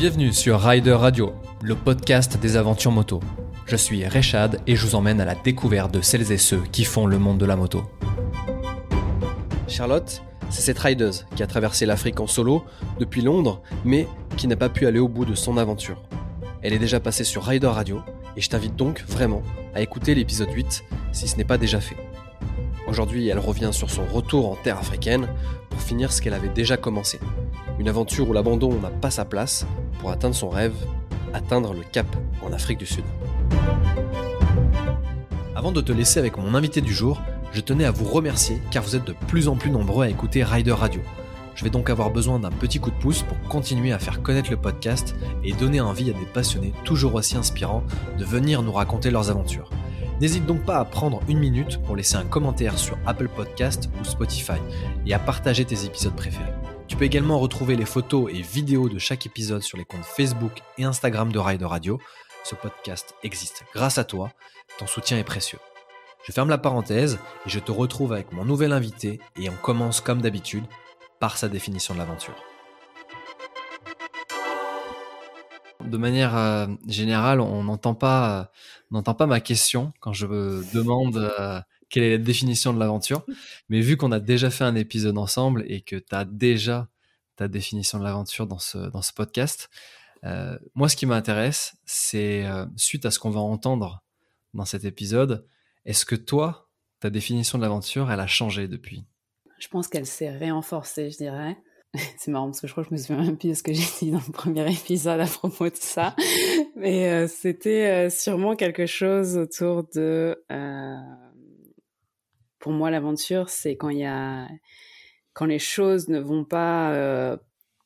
Bienvenue sur Rider Radio, le podcast des aventures moto. Je suis Rechad et je vous emmène à la découverte de celles et ceux qui font le monde de la moto. Charlotte, c'est cette rideuse qui a traversé l'Afrique en solo depuis Londres, mais qui n'a pas pu aller au bout de son aventure. Elle est déjà passée sur Rider Radio et je t'invite donc vraiment à écouter l'épisode 8 si ce n'est pas déjà fait. Aujourd'hui, elle revient sur son retour en terre africaine pour finir ce qu'elle avait déjà commencé. Une aventure où l'abandon n'a pas sa place pour atteindre son rêve, atteindre le cap en Afrique du Sud. Avant de te laisser avec mon invité du jour, je tenais à vous remercier car vous êtes de plus en plus nombreux à écouter Rider Radio. Je vais donc avoir besoin d'un petit coup de pouce pour continuer à faire connaître le podcast et donner envie à des passionnés toujours aussi inspirants de venir nous raconter leurs aventures. N'hésite donc pas à prendre une minute pour laisser un commentaire sur Apple Podcast ou Spotify et à partager tes épisodes préférés. Tu peux également retrouver les photos et vidéos de chaque épisode sur les comptes Facebook et Instagram de Rider Radio. Ce podcast existe grâce à toi, ton soutien est précieux. Je ferme la parenthèse et je te retrouve avec mon nouvel invité et on commence comme d'habitude par sa définition de l'aventure. De manière euh, générale, on n'entend pas, euh, n'entend pas ma question quand je demande euh, quelle est la définition de l'aventure. Mais vu qu'on a déjà fait un épisode ensemble et que tu as déjà ta définition de l'aventure dans ce, dans ce podcast, moi, ce qui m'intéresse, c'est suite à ce qu'on va entendre dans cet épisode, est-ce que toi, ta définition de l'aventure, elle a changé depuis? Je pense qu'elle s'est renforcée, je dirais. C'est marrant parce que je crois que je me souviens même plus de ce que j'ai dit dans le premier épisode à propos de ça. Mais euh, c'était euh, sûrement quelque chose autour de... Euh, pour moi, l'aventure, c'est quand il y a... Quand les choses ne vont pas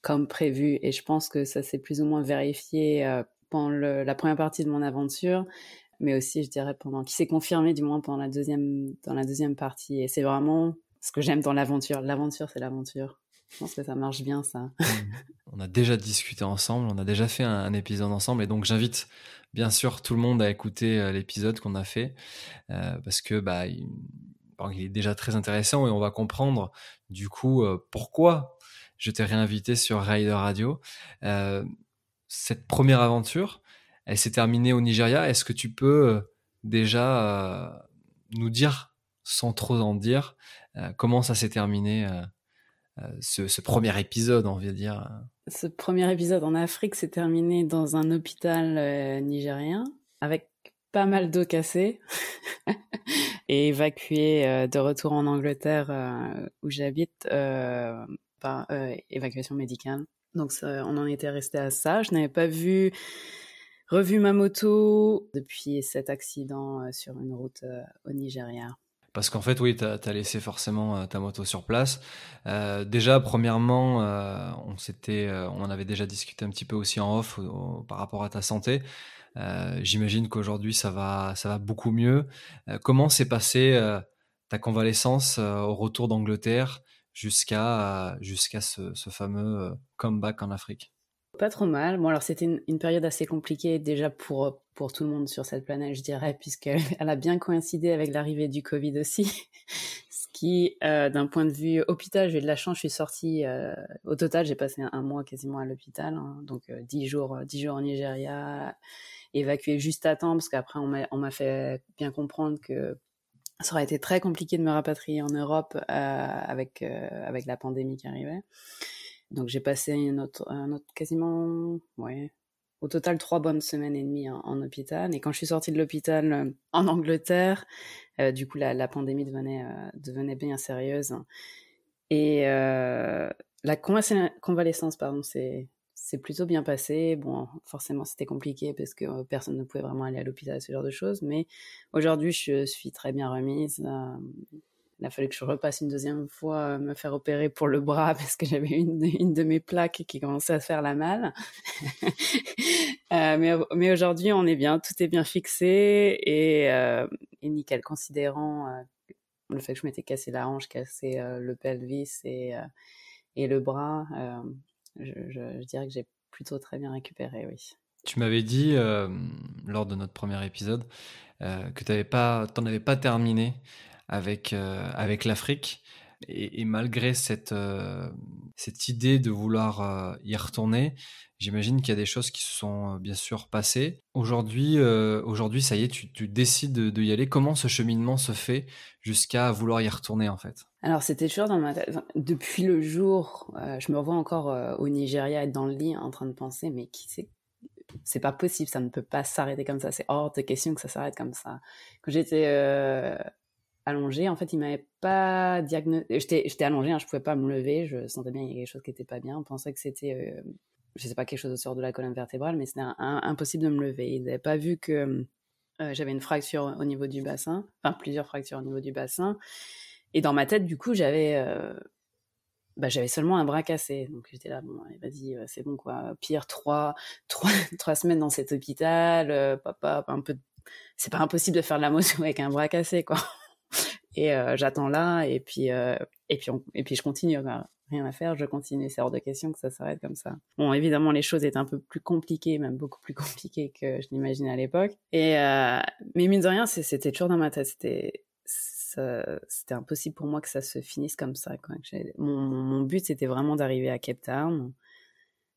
comme prévu. Et je pense que ça s'est plus ou moins vérifié pendant la première partie de mon aventure mais aussi, je dirais, pendant, qui s'est confirmé du moins pendant la deuxième, dans la deuxième partie. Et c'est vraiment ce que j'aime dans l'aventure. L'aventure, c'est l'aventure. Je pense que ça marche bien, ça. On a déjà discuté ensemble, on a déjà fait un, épisode ensemble, et donc j'invite bien sûr tout le monde à écouter euh, l'épisode qu'on a fait, euh, parce que bah, il, est déjà très intéressant et on va comprendre du coup euh, pourquoi je t'ai réinvité sur Rider Radio. cette première aventure, elle s'est terminée au Nigeria. Est-ce que tu peux déjà nous dire, sans trop en dire, euh, comment ça s'est terminé euh, euh, ce, premier épisode, on va dire? Ce premier épisode en Afrique s'est terminé dans un hôpital nigérien avec pas mal d'eau cassée et évacué de retour en Angleterre où j'habite par évacuation médicale. Donc on en était resté à ça. Je n'avais pas vu revu ma moto depuis cet accident sur une route au Nigeria. Parce qu'en fait, oui, tu as, laissé forcément euh, ta moto sur place. Euh, déjà, premièrement, euh, on, on en avait déjà discuté un petit peu aussi en off par rapport à ta santé. J'imagine qu'aujourd'hui, ça va, ça va beaucoup mieux. comment s'est passée ta convalescence au retour d'Angleterre jusqu'à jusqu'à ce, fameux comeback en Afrique? Pas trop mal. Bon, alors c'était une, période assez compliquée déjà pour, pour tout le monde sur cette planète, je dirais, puisqu'elle a bien coïncidé avec l'arrivée du Covid aussi. Ce qui, euh, d'un point de vue hôpital, j'ai de la chance, je suis sortie. Euh, au total, j'ai passé un, mois quasiment à l'hôpital, hein. donc euh, dix jours, dix jours en Nigeria, évacué juste à temps, parce qu'après on m'a fait bien comprendre que ça aurait été très compliqué de me rapatrier en Europe avec avec la pandémie qui arrivait. Donc j'ai passé une autre, quasiment, ouais, au total trois bonnes semaines et demie en, hôpital. Et quand je suis sortie de l'hôpital euh, en Angleterre, euh, du coup la, la pandémie devenait, euh, devenait bien sérieuse. Et la convalescence, pardon, c'est c'est plutôt bien passé. Bon, forcément, c'était compliqué parce que personne ne pouvait vraiment aller à l'hôpital, ce genre de choses. Mais aujourd'hui, je suis très bien remise il a fallu que je repasse une deuxième fois me faire opérer pour le bras parce que j'avais une, une, de mes plaques qui commençait à faire la malle. euh, mais, mais aujourd'hui, on est bien, tout est bien fixé et, et nickel, considérant le fait que je m'étais cassé la hanche, cassé le pelvis et, et le bras. Je, dirais que j'ai plutôt très bien récupéré, oui. Tu m'avais dit lors de notre premier épisode que tu n'en avais pas terminé avec, euh, l'Afrique. et, malgré cette, idée de vouloir y retourner, j'imagine qu'il y a des choses qui se sont bien sûr passées. Aujourd'hui, ça y est, tu, tu décides de, de, y aller. Comment ce cheminement se fait jusqu'à vouloir y retourner en fait? Alors c'était toujours dans ma tête. depuis le jour, je me revois encore au Nigeria être dans le lit en train de penser, mais qui c'est c'est pas possible, ça ne peut pas s'arrêter comme ça, c'est hors de question que ça s'arrête comme ça. Quand j'étais euh, allongée, en fait, il m'avait pas diagnostiqué, j'étais allongée, hein, je pouvais pas me lever, je sentais bien qu'il y avait quelque chose qui était pas bien, on pensait que c'était, euh, je sais pas, quelque chose au sort de la colonne vertébrale, mais c'était impossible de me lever. Ils n'avaient pas vu que euh, j'avais une fracture au niveau du bassin, enfin plusieurs fractures au niveau du bassin, et dans ma tête, du coup, j'avais bah, j'avais seulement un bras cassé. Donc j'étais là, bon, vas-y, euh, c'est bon quoi. Pire, trois, trois, trois semaines dans cet hôpital, euh, papa, un peu. C'est pas impossible de faire de la motion avec un bras cassé, quoi. Et euh, j'attends là, et puis, et puis, et puis je continue. Rien à faire, je continue. C'est hors de question que ça s'arrête comme ça. Bon, évidemment, les choses étaient un peu plus compliquées, même beaucoup plus compliquées que je l'imaginais à l'époque. Et mais mine de rien, c'était toujours dans ma tête. C'était c'était impossible pour moi que ça se finisse comme ça. Mon, but, c'était vraiment d'arriver à Cape Town.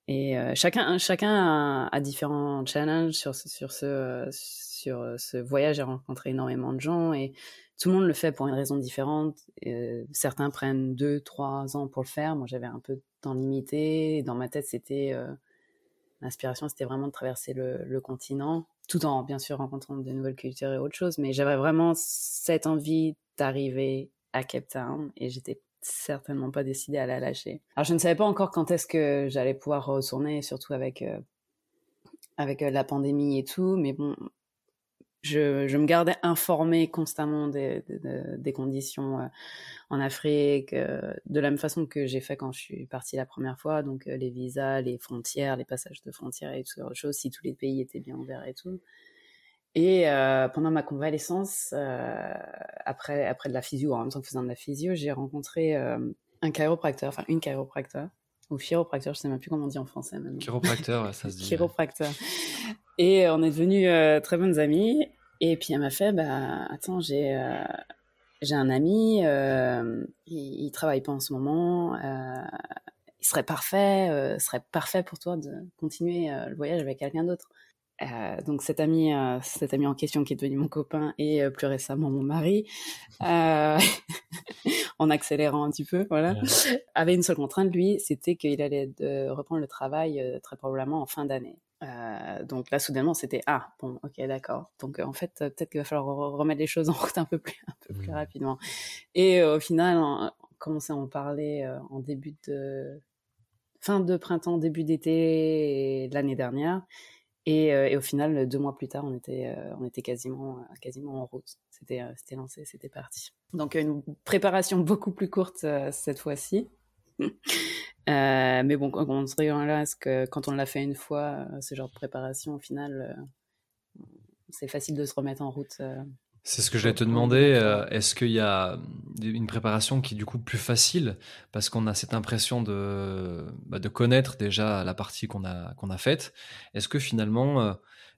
Et euh, chacun, chacun a, différents challenges sur ce, sur ce, sur ce voyage. J'ai rencontré énormément de gens et tout le monde le fait pour une raison différente. Euh, certains prennent deux, trois ans pour le faire. Moi, j'avais un peu de temps limité. Dans ma tête, c'était euh, l'inspiration, c'était vraiment de traverser le, le continent tout en bien sûr rencontrant de nouvelles cultures et autre chose, mais j'avais vraiment cette envie d'arriver à Cape Town et j'étais certainement pas décidée à la lâcher. Alors je ne savais pas encore quand est-ce que j'allais pouvoir retourner, surtout avec euh, avec euh, la pandémie et tout, mais bon, je, je me gardais informée constamment des, des, conditions euh, en Afrique, de la même façon que j'ai fait quand je suis partie la première fois, donc les visas, les frontières, les passages de frontières et tout autre chose, si tous les pays étaient bien ouverts et tout. Et euh, pendant ma convalescence, euh, après, après de la physio, en même temps que faisant de la physio, j'ai rencontré euh, un chiropracteur, enfin une chiropracteur, ou chiropracteur, je sais même plus comment on dit en français maintenant. Chiropracteur, ça se dit. chiropracteur. Et on est devenus très bonnes amies. Et puis elle m'a fait, bah attends, j'ai j'ai un ami, il, il, travaille pas en ce moment. il serait parfait, serait parfait pour toi de continuer le voyage avec quelqu'un d'autre. Euh, donc cet ami, euh, cet ami en question qui est devenu mon copain et euh, plus récemment mon mari, en accélérant un petit peu, voilà, avait une seule contrainte lui, c'était qu'il allait de reprendre le travail très probablement en fin d'année. Donc là soudainement c'était ah bon ok d'accord donc en fait peut-être qu'il va falloir remettre les choses en route un peu plus un peu plus mmh. rapidement et au final on commençait à en parler en début de fin de printemps début d'été l'année dernière euh, et, au final, deux mois plus tard, on était, euh, on était quasiment, quasiment en route. C'était, euh, c'était lancé, c'était parti. Donc une préparation beaucoup plus courte cette fois-ci. Mais bon, on se là, est-ce que quand on l'a fait une fois, ce genre de préparation, au final, c'est facile de se remettre en route c'est ce que je vais te demander. Euh, est-ce qu'il y a une préparation qui est du coup plus facile parce qu'on a cette impression de, bah, de connaître déjà la partie qu'on a, qu'on a faite? Est-ce que finalement euh,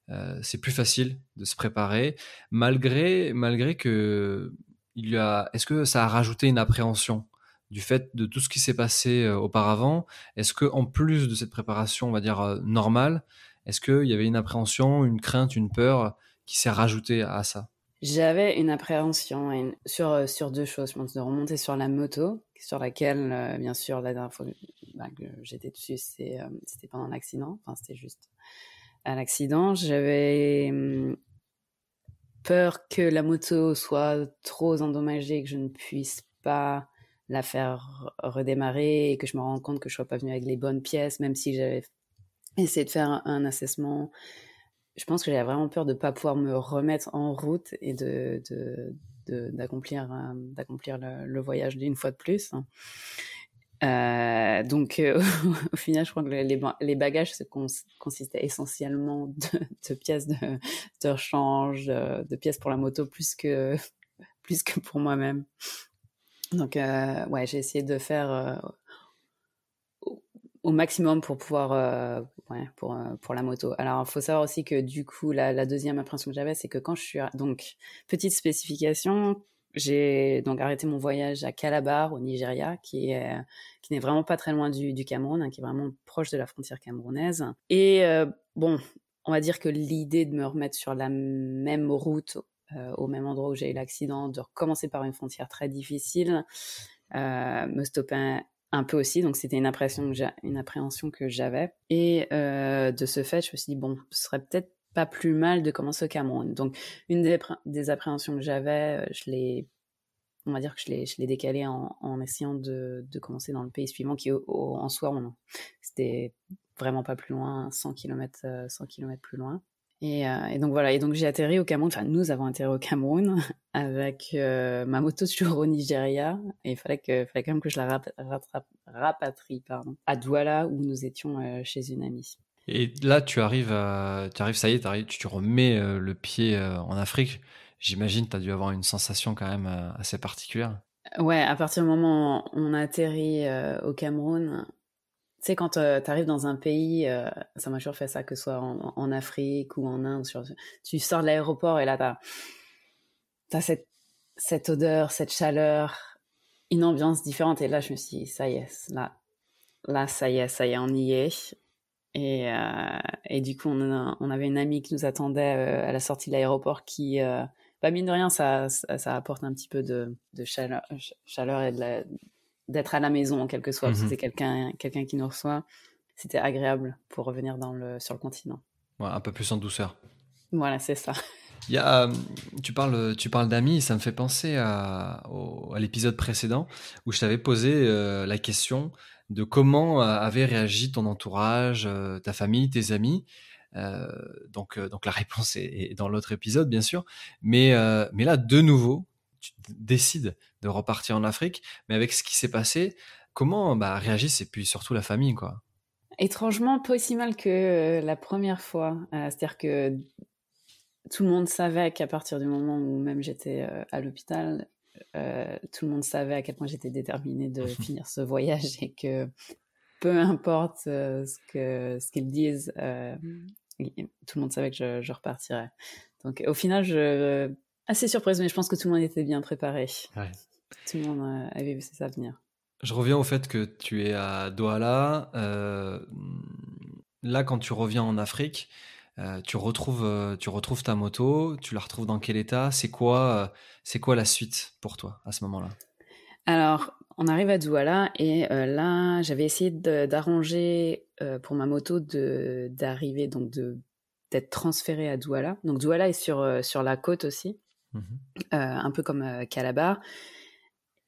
euh, c'est plus facile de se préparer malgré, malgré que il y a. Est-ce que ça a rajouté une appréhension? Du fait de tout ce qui s'est passé auparavant Est-ce que en plus de cette préparation, on va dire normale, est-ce qu'il y avait une appréhension, une crainte, une peur qui s'est rajoutée à ça? J'avais une appréhension sur, euh, sur deux choses. Je pense de remonter sur la moto, sur laquelle, euh, bien sûr, la dernière fois bah, que j'étais dessus, euh, c'était pendant l'accident. Enfin, c'était juste à l'accident. J'avais hum, peur que la moto soit trop endommagée, que je ne puisse pas la faire redémarrer et que je me rende compte que je ne sois pas venue avec les bonnes pièces, même si j'avais essayé de faire un assessment je pense que j'avais vraiment peur de ne pas pouvoir me remettre en route et de, d'accomplir, euh, d'accomplir le, voyage d'une fois de plus. Euh, donc, euh, au final, je crois que les, bagages consistaient essentiellement de, pièces de, de rechange, de, pièces pour la moto, plus que, plus que pour moi-même. Donc, ouais, j'ai essayé de faire au maximum pour pouvoir euh, ouais, pour euh, pour la moto. Alors il faut savoir aussi que du coup la, deuxième impression que j'avais c'est que quand je suis donc petite spécification j'ai donc arrêté mon voyage à Calabar, au Nigeria, qui est qui n'est vraiment pas très loin du, du Cameroun, hein, qui est vraiment proche de la frontière camerounaise. Et euh, bon, on va dire que l'idée de me remettre sur la même route, euh, au même endroit où j'ai eu l'accident, de recommencer par une frontière très difficile, euh, me stoppait un peu aussi. Donc c'était une que une appréhension que j'avais. Et de ce fait, je me suis dit bon, ce serait peut-être pas plus mal de commencer au Cameroun. Donc, une des, appréhensions que j'avais, euh, je l'ai, on va dire que je l'ai, je décalé en, essayant de, commencer dans le pays suivant, qui en soi, c'était vraiment pas plus loin, 100 km, 100 km plus loin. Et, euh, et, donc voilà, et donc j'ai atterri au Cameroun, enfin nous avons atterri au Cameroun avec euh, ma moto toujours au Nigeria, et il fallait, que, fallait quand même que je la rapatrie pardon, à Douala où nous étions chez une amie. Et là, tu arrives, tu arrives, ça y est, tu, remets euh, le pied euh, en Afrique. J'imagine tu as dû avoir une sensation quand même euh, assez particulière. Ouais, à partir du moment où on atterrit au Cameroun, tu sais, quand tu arrives dans un pays, ça m'a toujours fait ça, que ce soit en, Afrique ou en Inde, tu sors de l'aéroport et là, tu as, cette, cette odeur, cette chaleur, une ambiance différente. Et là, je me suis dit, ça y est, là, là, ça y est, ça y est, on y est. Et, euh, et du coup, on, on, avait une amie qui nous attendait euh, à la sortie de l'aéroport qui, euh, bah mine de rien, ça, ça, apporte un petit peu de, de chaleur, chaleur et d'être à la maison en quelque sorte. Mm-hmm. C'était quelqu'un quelqu'un qui nous reçoit. C'était agréable pour revenir dans le, sur le continent. Un peu plus en douceur. Voilà, c'est ça. Il y a, tu parles, tu parles d'amis, ça me fait penser à, à l'épisode précédent où je t'avais posé la question de comment euh, avait réagi ton entourage, euh, ta famille, tes amis. Euh, donc, donc la réponse est, dans l'autre épisode, bien sûr. Mais, mais là, de nouveau, tu décides de repartir en Afrique. Mais avec ce qui s'est passé, comment bah, réagissent et puis surtout la famille, quoi? Étrangement, pas aussi mal que la première fois. C'est-à-dire que tout le monde savait qu'à partir du moment où même j'étais à l'hôpital, euh, tout le monde savait à quel point j'étais déterminée de finir ce voyage et que peu importe euh, ce que ce qu'ils disent, euh, tout le monde savait que je, repartirais. Donc au final, je assez surprise, mais je pense que tout le monde était bien préparé. Tout le monde avait vu ça venir. Je reviens au fait que tu es à Douala. là, quand tu reviens en Afrique, euh, tu retrouves, euh, tu retrouves ta moto, tu la retrouves dans quel état? C'est quoi, euh, c'est quoi la suite pour toi à ce moment-là? Alors, on arrive à Douala et là, j'avais essayé d'arranger pour ma moto d'arriver donc de d'être transférée à Douala. Donc Douala est sur sur la côte aussi, mmh un peu comme Calabar.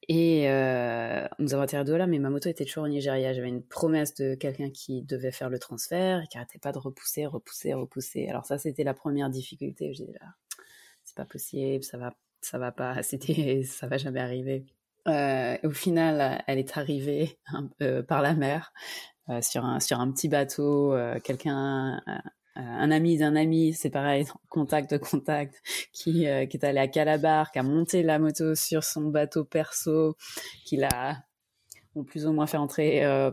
Et euh, nous avons atterri de là, mais ma moto était toujours au Nigeria. J'avais une promesse de quelqu'un qui devait faire le transfert, qui arrêtait pas de repousser, repousser, repousser. Alors ça, c'était la première difficulté. Disais là, c'est pas possible, ça va, ça va pas, c'était, ça va jamais arriver. Euh, au final, elle est arrivée euh, par la mer euh, sur un sur un petit bateau. Euh, quelqu'un, euh, un ami d'un ami, c'est pareil, contact de contact, qui, euh, qui est allé à Calabar, qui a monté la moto sur son bateau perso, qui l'a plus ou moins fait entrer euh,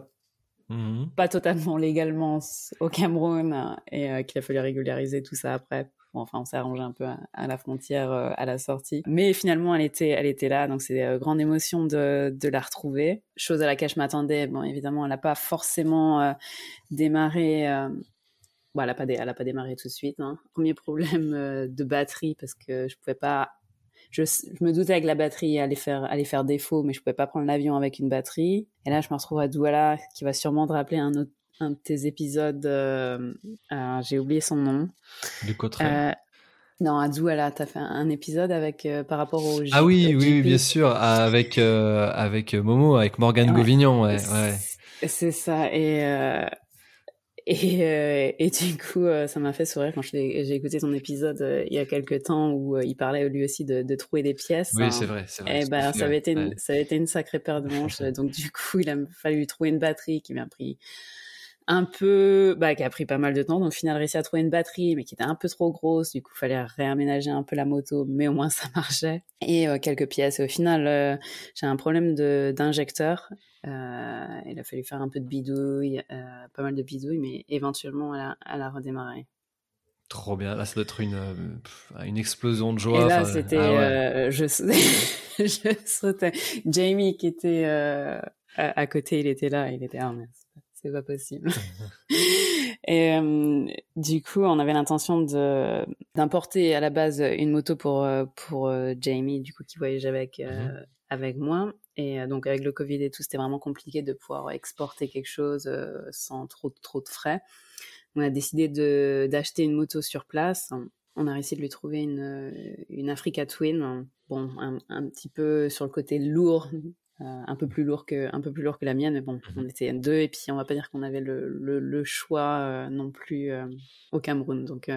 mmh pas totalement légalement au Cameroun et qu'il a fallu régulariser tout ça après. enfin, on s'est arrangé un peu à, la frontière à la sortie. Mais finalement, elle était, elle était là, donc c'est grande émotion de, de la retrouver. Chose à laquelle je m'attendais. Bon, évidemment, elle n'a pas forcément démarré Bon, elle n'a pas, pas, démarré tout de suite. Hein. Premier problème euh, de batterie parce que je pouvais pas. Je, je, me doutais que la batterie allait faire, allait faire défaut, mais je pouvais pas prendre l'avion avec une batterie. Et là, je me retrouve à Douala, qui va sûrement te rappeler un, autre, un de tes épisodes. Euh, J'ai oublié son nom. Du Cotteret. Euh, non, à Douala, tu as fait un épisode avec euh, par rapport au. ah oui, oui, bien sûr, avec avec Momo, avec Morgane Govignon, ouais. ouais. C'est ça. Et et, euh, et du coup, euh, ça m'a fait sourire quand j'ai écouté ton épisode euh, il y a quelques temps où il parlait lui aussi de, de trouver des pièces. Oui, c'est vrai, c'est vrai. Et ben, ça avait été une, ça avait été une sacrée paire de manches. donc du coup, il a fallu trouver une batterie qui m'a pris un peu, bah, qui a pris pas mal de temps. Donc, au final, réussi à trouver une batterie, mais qui était un peu trop grosse. Du coup, il fallait réaménager un peu la moto, mais au moins ça marchait. Et quelques pièces. Et au final, j'ai un problème d'injecteur. Euh, il a fallu faire un peu de bidouille, euh, pas mal de bidouille, mais éventuellement, elle a, elle a redémarré. Trop bien. Là, ça doit être une, euh, une explosion de joie. Et là, c'était, ah je, je sautais. Jamie qui était à, côté, il était là, il était, ah, c'est pas possible. et euh, du coup, on avait l'intention de d'importer à la base une moto pour euh, pour euh, Jamie, du coup, qui voyageait avec mhm. avec moi. Et donc avec le Covid et tout, c'était vraiment compliqué de pouvoir exporter quelque chose sans trop trop de frais. On a décidé de d'acheter une moto sur place. On a réussi de lui trouver une une Africa Twin. Bon, un, un petit peu sur le côté lourd un peu plus lourd que un peu plus lourd que la mienne mais bon mmh on était deux et puis on va pas dire qu'on avait le, le, choix euh, non plus euh, au Cameroun donc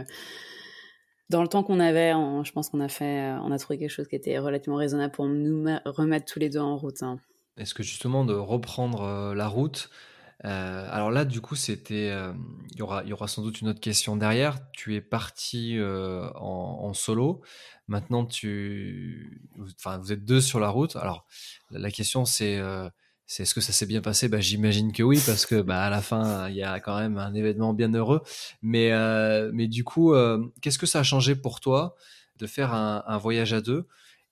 dans le temps qu'on avait je pense qu'on a fait on a trouvé quelque chose qui était relativement raisonnable pour nous remettre tous les deux en route hein. est-ce que justement de reprendre la route alors là, du coup, c'était, il y aura, y aura sans doute une autre question derrière. Tu es parti en, solo. Maintenant, tu, enfin, vous êtes deux sur la route. Alors, la question, c'est, c'est est-ce que ça s'est bien passé? Bah, J'imagine que oui, parce que bah, à la fin, il y a quand même un événement bien heureux. Mais, mais du coup, qu'est-ce que ça a changé pour toi de faire un, voyage à deux?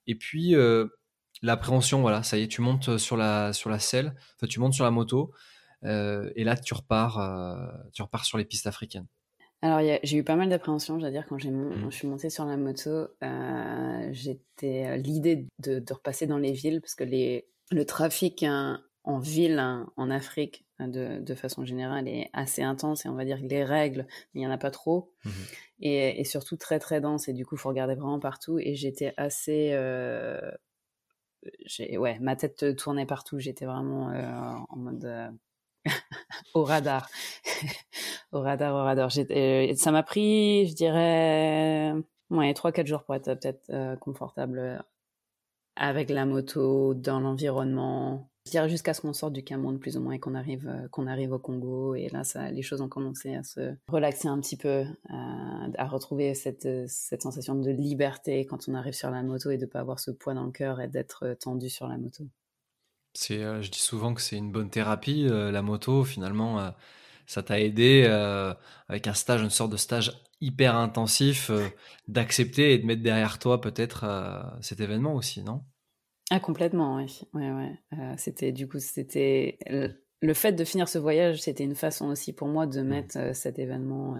Et puis, l'appréhension, voilà, ça y est, tu montes sur la, sur la selle, enfin, tu montes sur la moto. Et là, tu repars, tu repars sur les pistes africaines. Alors, j'ai eu pas mal d'appréhension, je dire, quand, j'ai mmh. je suis montée sur la moto. Euh, j'étais euh, l'idée de, repasser dans les villes, parce que les, le trafic en ville hein, en Afrique, de, de, façon générale, est assez intense, et on va dire que les règles, il n'y en a pas trop, mmh et, et, surtout très très dense, et du coup, il faut regarder vraiment partout. Et j'étais assez... Euh, ouais, ma tête tournait partout, j'étais vraiment euh, en mode au radar. au radar, au radar. Euh, ça m'a pris, je dirais, ouais, 3-4 jours pour être peut-être euh, confortable euh, avec la moto, dans l'environnement. Je dirais jusqu'à ce qu'on sorte du Cameroun plus ou moins et qu'on arrive, qu'on arrive au Congo. Et là, ça, les choses ont commencé à se relaxer un petit peu, à, retrouver cette, cette sensation de liberté quand on arrive sur la moto et de ne pas avoir ce poids dans le cœur et d'être tendu sur la moto. C'est, je dis souvent que c'est une bonne thérapie, la moto. Finalement, ça t'a aidé avec un stage, une sorte de stage hyper intensif, d'accepter et de mettre derrière toi peut-être cet événement aussi, non? Ah complètement, oui. Ouais, ouais. c'était du coup, c'était le fait de finir ce voyage, c'était une façon aussi pour moi de mmh. mettre cet événement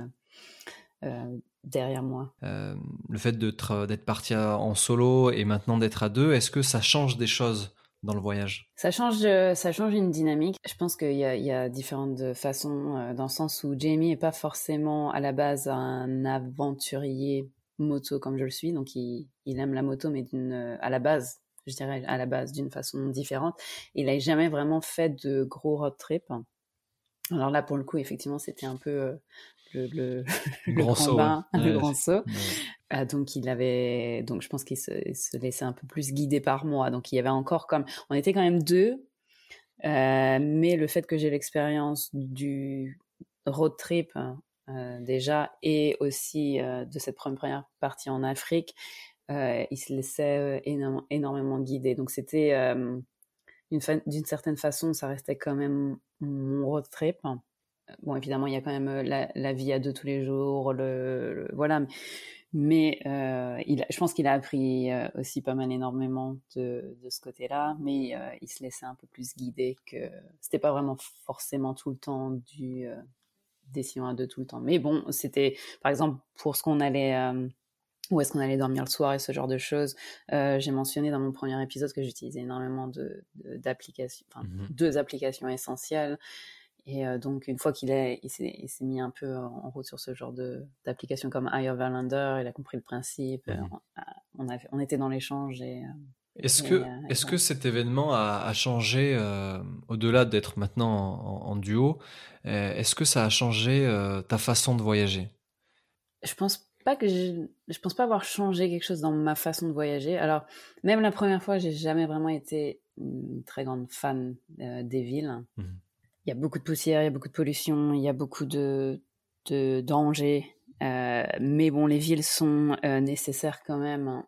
derrière moi. le fait d'être parti en solo et maintenant d'être à deux, est-ce que ça change des choses? Dans le voyage Ça change, euh, ça change une dynamique. Je pense qu'il y, y, a différentes façons, euh, dans le sens où Jamie est pas forcément à la base un aventurier moto comme je le suis, donc il, il aime la moto, mais euh, à la base, je dirais à la base d'une façon différente. Il n'a jamais vraiment fait de gros road trip. Alors là, pour le coup, effectivement, c'était un peu le, le, grand, saut, le grand saut. Ah, donc il avait, donc je pense qu'il se, laissait un peu plus guider par moi. Donc il y avait encore comme, on était quand même deux, euh, mais le fait que j'ai l'expérience du road trip euh, déjà et aussi euh, de cette première partie en Afrique, il se laissait énormément guider. Donc c'était d'une certaine façon, ça restait quand même mon road trip. Bon, évidemment, il y a quand même la, vie à deux tous les jours, le voilà. Euh, il, je pense qu'il a appris euh, aussi pas mal énormément de, de ce côté-là, mais euh, il se laissait un peu plus guider que c'était pas vraiment forcément tout le temps du euh, décision à deux tout le temps. Mais bon, c'était par exemple pour ce qu'on allait euh, où est-ce qu'on allait dormir le soir et ce genre de choses. J'ai mentionné dans mon premier épisode que j'utilisais énormément de d'applications, enfin, mmh deux applications essentielles. Et euh, donc, une fois qu'il il s'est mis un peu en route sur ce genre d'application comme Higher Verlander, il a compris le principe, mmh on, a, on était dans l'échange. et euh, Est-ce que, euh, est que cet événement a, changé, au-delà d'être maintenant en, duo, est-ce que ça a changé ta façon de voyager? Je pense pas que je, je pense pas avoir changé quelque chose dans ma façon de voyager. Alors, même la première fois, j'ai jamais vraiment été une très grande fan des villes. Mmh il y a beaucoup de poussière, il y a beaucoup de pollution, il y a beaucoup de, de dangers. Euh, mais bon, les villes sont euh, nécessaires quand même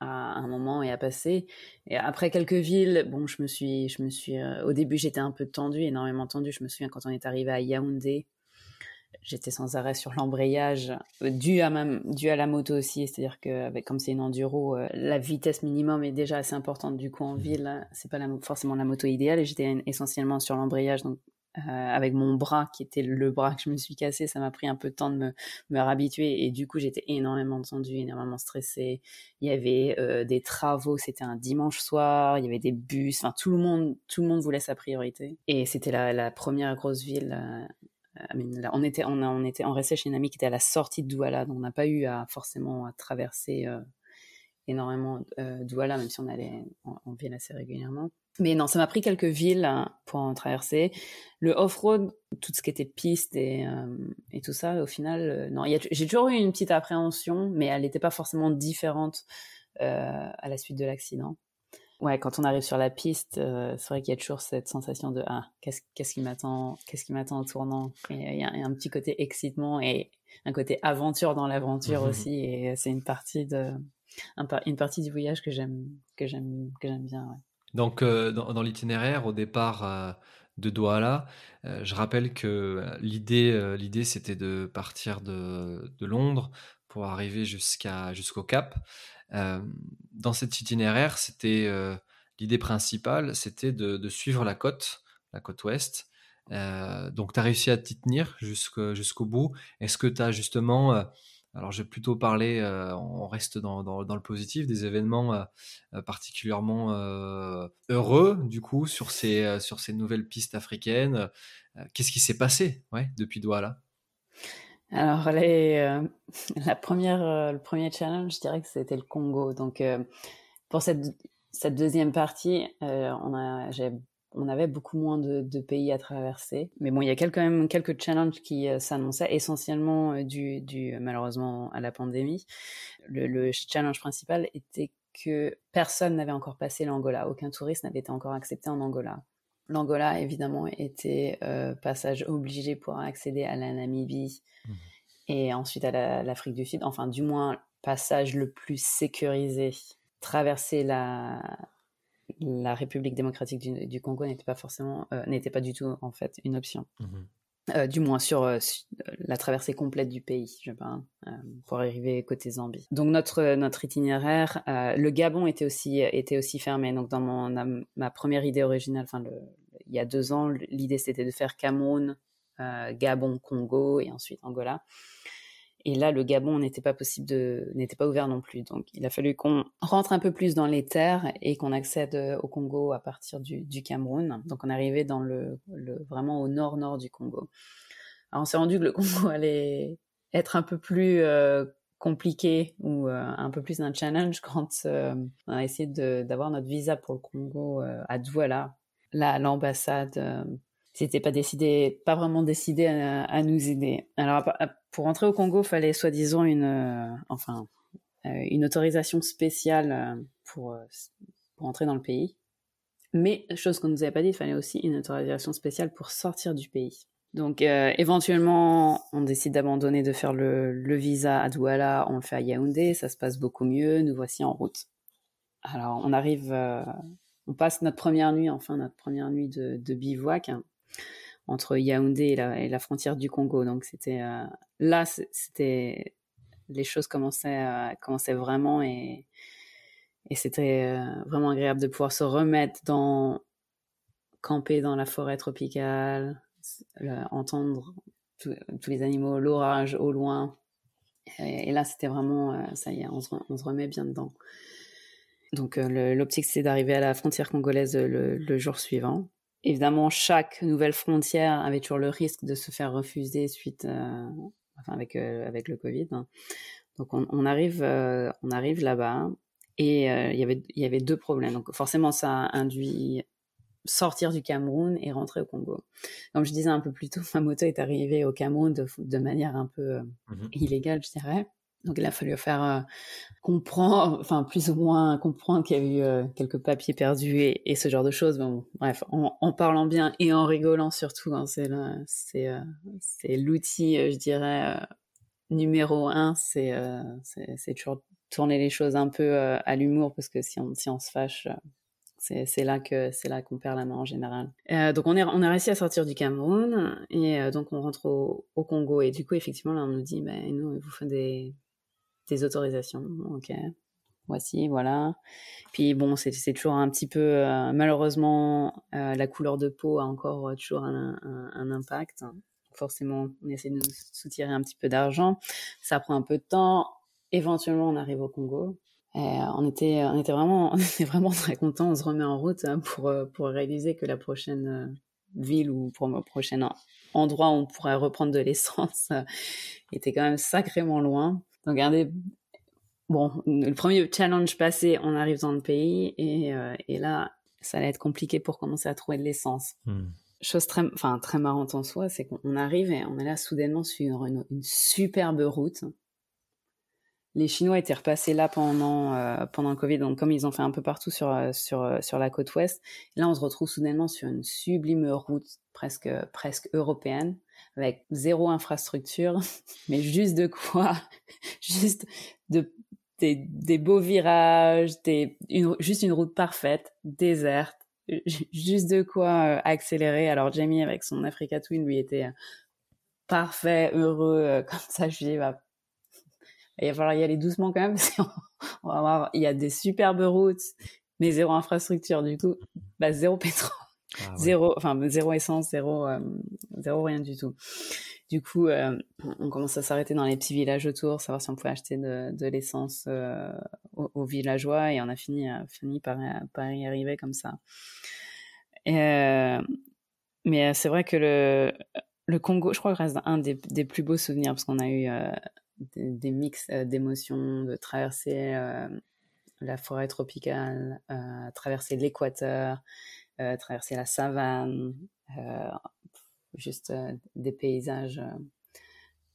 à un moment et à passer. Et après quelques villes, bon, je me suis, je me suis, euh, au début j'étais un peu tendue, énormément tendue. Je me souviens quand on est arrivé à Yaoundé, j'étais sans arrêt sur l'embrayage, dû à ma, dû à la moto aussi, c'est-à-dire que comme c'est une enduro, la vitesse minimum est déjà assez importante. Du coup, en mmh. ville, c'est pas forcément la moto idéale et j'étais essentiellement sur l'embrayage, donc euh, avec mon bras qui était le bras que je me suis cassé, ça m'a pris un peu de temps de me, me réhabituer et du coup j'étais énormément tendue, énormément stressée. Il y avait euh, des travaux, c'était un dimanche soir, il y avait des bus, enfin tout le monde, tout le monde voulait sa priorité et c'était la, la, première grosse ville. Euh, on était, on, a, on était, on restait chez une amie qui était à la sortie de Douala, donc on n'a pas eu à forcément à traverser énormément Douala, même si on allait en, ville assez régulièrement. Mais non, ça m'a pris quelques villes hein, pour en traverser. Le off-road, tout ce qui était piste et, euh, et tout ça, au final, euh, non. J'ai toujours eu une petite appréhension, mais elle n'était pas forcément différente euh, à la suite de l'accident. Ouais, quand on arrive sur la piste, euh, c'est vrai qu'il y a toujours cette sensation de ah, qu'est-ce qu'est-ce qui m'attend, qu'est-ce qui m'attend au tournant? Il y, a un petit côté excitement et un côté aventure dans l'aventure mmh aussi. Et c'est une partie de une partie du voyage que j'aime que j'aime que j'aime bien. Ouais. Donc, euh, dans, l'itinéraire, au départ euh, de Douala, euh, je rappelle que l'idée, l'idée, c'était de partir de, Londres pour arriver jusqu'à, jusqu'au Cap. Dans cet itinéraire, c'était l'idée principale, c'était de, suivre la côte, la côte ouest. donc, tu as réussi à t'y tenir jusqu'au bout. Est-ce que tu as justement alors, j'ai plutôt parlé, euh, on reste dans, le positif, des événements euh, euh, particulièrement heureux, du coup, sur ces, sur ces nouvelles pistes africaines. Qu'est-ce qui s'est passé ouais, depuis Douala? Alors, les, la première, le premier challenge, je dirais que c'était le Congo. Donc, pour cette, cette deuxième partie, on a, on avait beaucoup moins de, pays à traverser. Mais bon, il y a quand même quelques challenges qui euh, s'annonçaient, essentiellement euh, dû, malheureusement à la pandémie. Le, challenge principal était que personne n'avait encore passé l'Angola, aucun touriste n'avait été encore accepté en Angola. L'Angola, évidemment, était euh, passage obligé pour accéder à la Namibie mmh. et ensuite à l'Afrique du Sud, enfin du moins passage le plus sécurisé traverser la, la République démocratique du, Congo n'était pas forcément, euh, n'était pas du tout en fait une option. Mhm. Euh, du moins sur, euh, la traversée complète du pays, je sais pour arriver côté Zambie. Donc notre notre itinéraire, le Gabon était aussi était aussi fermé. Donc dans mon ma première idée originale, enfin il y a deux ans, l'idée c'était de faire Cameroun, Gabon, Congo et ensuite Angola. Et là, le Gabon n'était pas possible de, n'était pas ouvert non plus. Donc, il a fallu qu'on rentre un peu plus dans les terres et qu'on accède euh, au Congo à partir du, Cameroun. Donc, on arrivé dans le, vraiment au nord-nord du Congo. Alors, on s'est rendu que le Congo allait être un peu plus euh, compliqué ou euh, un peu plus un challenge quand on a essayé d'avoir notre visa pour le Congo à Douala. Là, l'ambassade c'était pas vraiment décidé à, nous aider. Alors pour entrer au Congo, fallait soi-disant une, euh, enfin, euh, une autorisation spéciale euh, pour pour entrer dans le pays. Mais chose qu'on nous avait pas dit, il fallait aussi une autorisation spéciale pour sortir du pays. Donc éventuellement, on décide d'abandonner de faire le, visa à Douala, on le fait à Yaoundé, ça se passe beaucoup mieux, nous voici en route. Alors on arrive, on passe notre première nuit, enfin notre première nuit de bivouac entre Yaoundé et la, frontière du Congo. Donc c'était euh, là, c'était les choses commençaient, commençaient vraiment et, et c'était euh, vraiment agréable de pouvoir se remettre dans camper dans la forêt tropicale, entendre tous les animaux, l'orage au loin. Et, là, c'était vraiment, euh, ça y est, on se, remet bien dedans. Donc l'optique, c'est d'arriver à la frontière congolaise le jour suivant. Évidemment, chaque nouvelle frontière avait toujours le risque de se faire refuser suite, euh, enfin avec euh, avec le Covid. Hein. Donc on, on arrive, euh, on arrive là-bas et il y avait il y avait deux problèmes. Donc forcément, ça induit sortir du Cameroun et rentrer au Congo. Comme je disais un peu plus tôt, ma moto est arrivée au Cameroun de, de manière un peu mmh illégale, je dirais. Donc il a fallu faire euh, comprendre, enfin plus ou moins comprendre qu'il y a eu euh, quelques papiers perdus et, ce genre de choses. Bref, en, parlant bien et en rigolant surtout, hein, euh, c'est l'outil, je dirais numéro un. C'est toujours tourner les choses un peu à l'humour parce que si on se fâche, C'est là que c'est là qu'on perd la main en général. Euh, donc on est on a réussi à sortir du Cameroun et euh, donc on rentre au, au, Congo et du coup effectivement là on nous dit ben nous il vous faut des des autorisations. Ok, voici voilà. Puis bon c'est toujours un petit peu euh, malheureusement euh, la couleur de peau a encore toujours un, impact. Forcément on essaie de nous soutirer un petit peu d'argent. Ça prend un peu de temps. Éventuellement on arrive au Congo euh, on était, on était vraiment, on était vraiment très contents. On se remet en route hein, pour euh, pour réaliser que la prochaine euh, ville ou pour le prochain endroit où on pourrait reprendre de l'essence était quand même sacrément loin. Donc regardez, bon, le premier challenge passé, on arrive dans le pays et, et là, ça allait être compliqué pour commencer à trouver de l'essence. Hmm. Chose très, enfin très marrante en soi, c'est qu'on arrive et on est là soudainement sur une, une superbe route les Chinois étaient repassés là pendant euh, pendant le Covid, donc comme ils ont fait un peu partout sur euh, sur euh, sur la côte ouest, là on se retrouve soudainement sur une sublime route presque presque européenne avec zéro infrastructure, mais juste de quoi, juste de des, des beaux virages, juste une route parfaite, déserte, juste de quoi accélérer. Alors Jamie avec son Africa Twin lui était parfait, heureux, comme ça je dis bah il va falloir y aller doucement quand même parce qu'on va voir, il y a des superbes routes, mais zéro infrastructure du coup, bah zéro pétrole, ah zéro, enfin zéro essence, zéro, euh, zéro rien du tout. Du coup, euh, on commence à s'arrêter dans les petits villages autour, savoir si on pouvait acheter de, de l'essence euh, aux, villageois, et on a fini, fini par, par y arriver comme ça. mais c'est vrai que le, le Congo, je crois que reste un des, des plus beaux souvenirs parce qu'on a eu des, mix euh, d'émotions, de traverser euh, la forêt tropicale, euh, traverser l'équateur, traverser la savane, juste des paysages,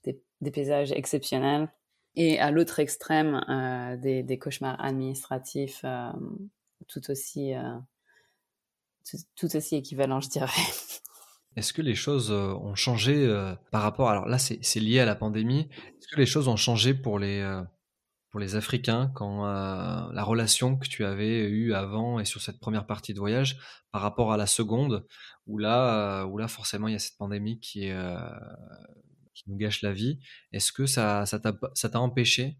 des, paysages exceptionnels. Et à l'autre extrême, des, des, cauchemars administratifs tout aussi tout aussi équivalents, je dirais. Est-ce que les choses euh, ont changé euh, par rapport alors là c'est lié à la pandémie. Est-ce que les choses ont changé pour les euh, pour les Africains quand la relation que tu avais eue avant et sur cette première partie de voyage par rapport à la seconde où là où là forcément il y a cette pandémie qui qui nous gâche la vie. Est-ce que ça ça t'a empêché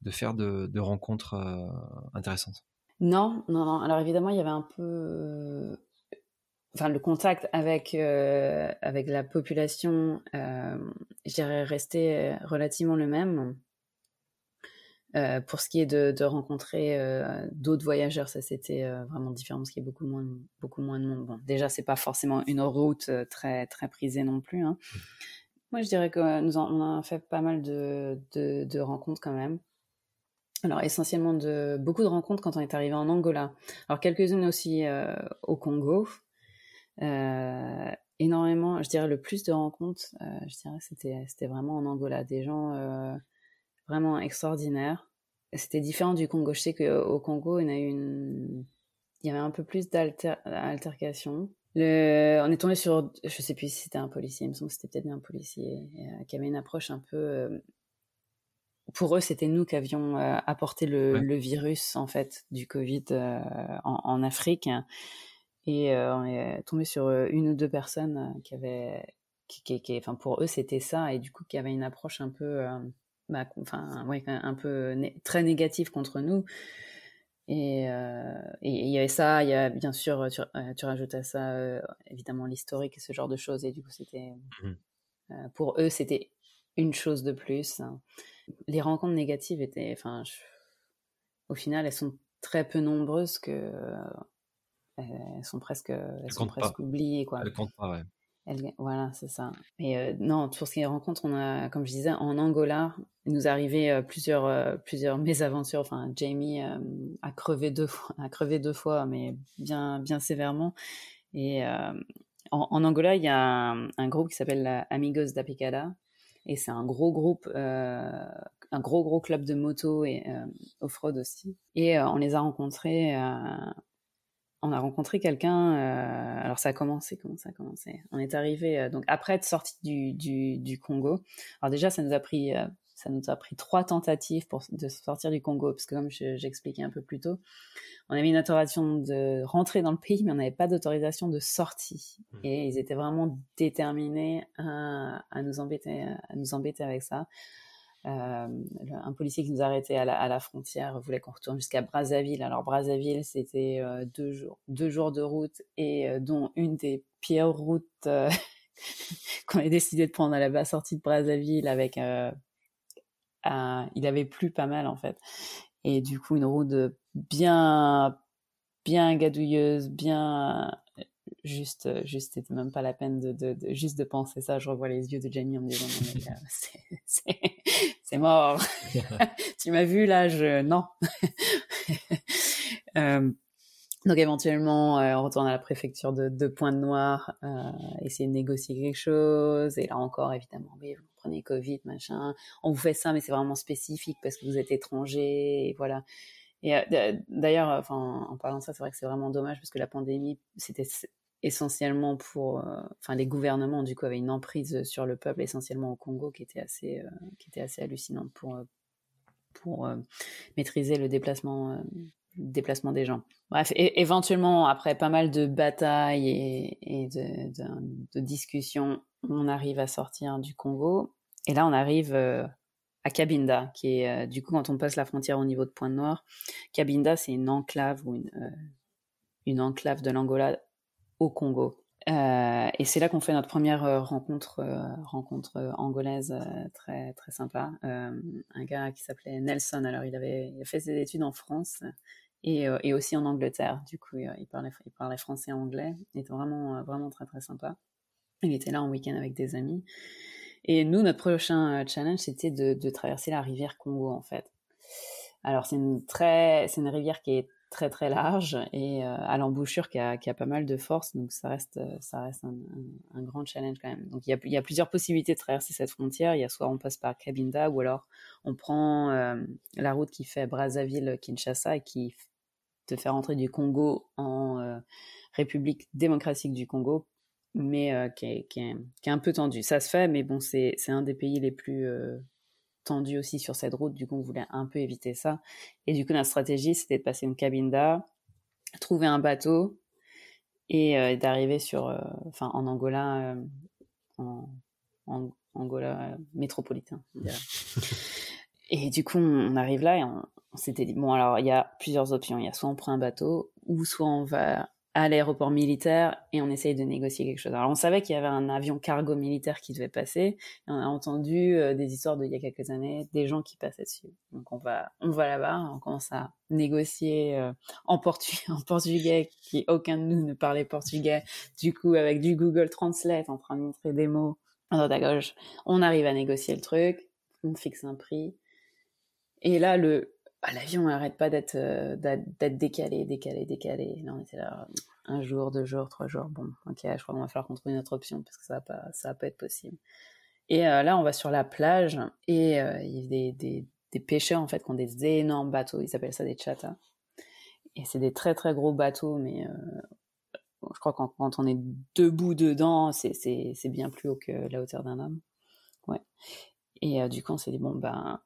de faire de, de rencontres intéressantes? Non, non, non. Alors évidemment, il y avait un peu enfin le contact avec euh, avec la population, euh, je dirais resté euh, relativement le même. Euh, pour ce qui est de, de rencontrer euh, d'autres voyageurs, ça c'était vraiment différent parce qu'il y a beaucoup moins beaucoup moins de monde. Bon, déjà c'est pas forcément une route très très prisée non plus. Hein. Moi je dirais que nous en, on a fait pas mal de, de, de rencontres quand même. Alors essentiellement de beaucoup de rencontres quand on est arrivé en Angola. Alors quelques-unes aussi au Congo, énormément, je dirais le plus de rencontres, euh, je dirais c'était c'était vraiment en Angola, des gens euh, vraiment extraordinaires. C'était différent du Congo. Je sais qu'au Congo, il y a une, il y avait un peu plus d'altercation. Le... On est tombé sur, je sais plus si c'était un policier, il me semble que c'était peut-être un policier qui avait une approche un peu. Pour eux, c'était nous qui avions apporté le, le, virus en fait du Covid en, en, Afrique. Et euh, on est tombé sur euh, une ou deux personnes euh, qui avaient, qui, qui, enfin pour eux c'était ça, et du coup qui avaient une approche un peu, bah, enfin ouais, un peu très négative contre nous. Et il y avait ça, il y a bien sûr, tu, tu rajoutes à ça évidemment l'historique et ce genre de choses, et du coup c'était, mmh. pour eux c'était une chose de plus. Les rencontres négatives étaient, enfin, au final elles sont très peu nombreuses que elles sont presque, elles, sont presque oubliées, quoi. Elles comptent pas, ouais. voilà, c'est ça. Et euh, non, pour ce qui est rencontres, on a, comme je disais, en Angola, il nous arrivait euh, plusieurs, euh, plusieurs mésaventures. Enfin, Jamie a crevé deux fois, a crevé deux fois, mais bien, bien sévèrement. Et en, Angola, il y a un, groupe qui s'appelle Amigos da Picada, et c'est un gros groupe, un gros gros club de moto et off-road aussi. Et on les a rencontrés on a rencontré quelqu'un. Euh, alors ça a commencé, comment ça a commencé? On est arrivé euh, donc après être sorti du, du, du, Congo. Alors déjà, ça nous a pris, euh, ça nous a pris trois tentatives pour de sortir du Congo, parce que comme j'expliquais un peu plus tôt, on avait une autorisation de rentrer dans le pays, mais on n'avait pas d'autorisation de sortie. Mmh. Et ils étaient vraiment déterminés à, à, nous embêter, à nous embêter avec ça. Euh, un policier qui nous arrêtait à la, à la frontière voulait qu'on retourne jusqu'à Brazzaville. Alors Brazzaville, c'était euh, deux jours, de route et euh, dont une des pires routes qu'on ait décidé de prendre à la sortie de Brazzaville avec il avait plu pas mal en fait et du coup une route bien bien gadouilleuse bien juste, euh, juste, c'était même pas la peine de, de, juste de penser ça. Je revois les yeux de Jamie en me disant, c'est mort. tu m'as vu là, je, non. euh, donc éventuellement, euh, on retourne à la préfecture de, de Pointe-Noire, euh, essayer de négocier quelque chose. Et là encore, évidemment, oui, vous prenez Covid, machin. On vous fait ça, mais c'est vraiment spécifique parce que vous êtes étranger. Et voilà. Et euh, d'ailleurs, enfin, en parlant de ça, c'est vrai que c'est vraiment dommage parce que la pandémie, c'était essentiellement pour, euh, enfin les gouvernements du coup avaient une emprise sur le peuple essentiellement au Congo qui était assez, euh, qui était assez hallucinante pour euh, pour maîtriser le déplacement déplacement des gens. Bref, éventuellement après pas mal de batailles et, et de, de, de, discussions, on arrive à sortir du Congo et là on arrive à Cabinda, qui est du coup quand on passe la frontière au niveau de Pointe-Noire, Cabinda c'est une enclave ou une, une enclave de l'Angola au Congo. Euh, et c'est là qu'on fait notre première euh, rencontre, euh, rencontre angolaise très très sympa. un gars qui s'appelait Nelson. Alors il avait, fait ses études en France et, aussi en Angleterre. Du coup, il parlait, il parlait français et anglais. Il était vraiment vraiment très très sympa. Il était là en week-end avec des amis. Et nous, notre prochain challenge, c'était de, de traverser la rivière Congo en fait. Alors c'est une très, c'est une rivière qui est très très large et euh, à l'embouchure qui a, qui a, pas mal de force. Donc ça reste, euh, ça reste un, grand challenge quand même. Donc il y, a, y, a, plusieurs possibilités de traverser cette frontière. Il y a soit on passe par Cabinda ou alors on prend euh, la route qui fait Brazzaville-Kinshasa et qui te fait rentrer du Congo en République démocratique du Congo, mais qui est, qui, est, qui, est, un peu tendu. Ça se fait, mais bon, c'est un des pays les plus tendu aussi sur cette route. Du coup, on voulait un peu éviter ça. Et du coup, notre stratégie, c'était de passer une cabinda, trouver un bateau et euh, d'arriver sur, euh, en Angola, euh, en, en, Angola métropolitain. et du coup, on, arrive là et on, on s'était dit bon, alors il y a plusieurs options. Il y a soit on prend un bateau ou soit on va à l'aéroport militaire et on essaye de négocier quelque chose. Alors on savait qu'il y avait un avion cargo militaire qui devait passer. Et on a entendu euh, des histoires d'il y a quelques années, des gens qui passaient dessus. Donc on va, on va là-bas, on commence à négocier euh, en, portu en portugais, qui aucun de nous ne parlait portugais. Du coup, avec du Google Translate, en train de montrer des mots à droite à gauche, on arrive à négocier le truc, on fixe un prix. Et là, le, bah, l'avion n'arrête pas d'être euh, d'être décalé, décalé, décalé. Là, on était là un jour, deux jours, trois jours. Bon, ok, je crois qu'on va falloir qu'on trouve une autre option parce que ça va va pas être possible. Et euh, là, on va sur la plage et euh, il y a des, des, des, pêcheurs en fait qui ont des énormes bateaux. Ils appellent ça des chatas. Et c'est des très très gros bateaux, mais je crois que quand, quand, on est debout dedans, c'est bien plus haut que la hauteur d'un homme. Ouais. Et du coup, on s'est dit bon ben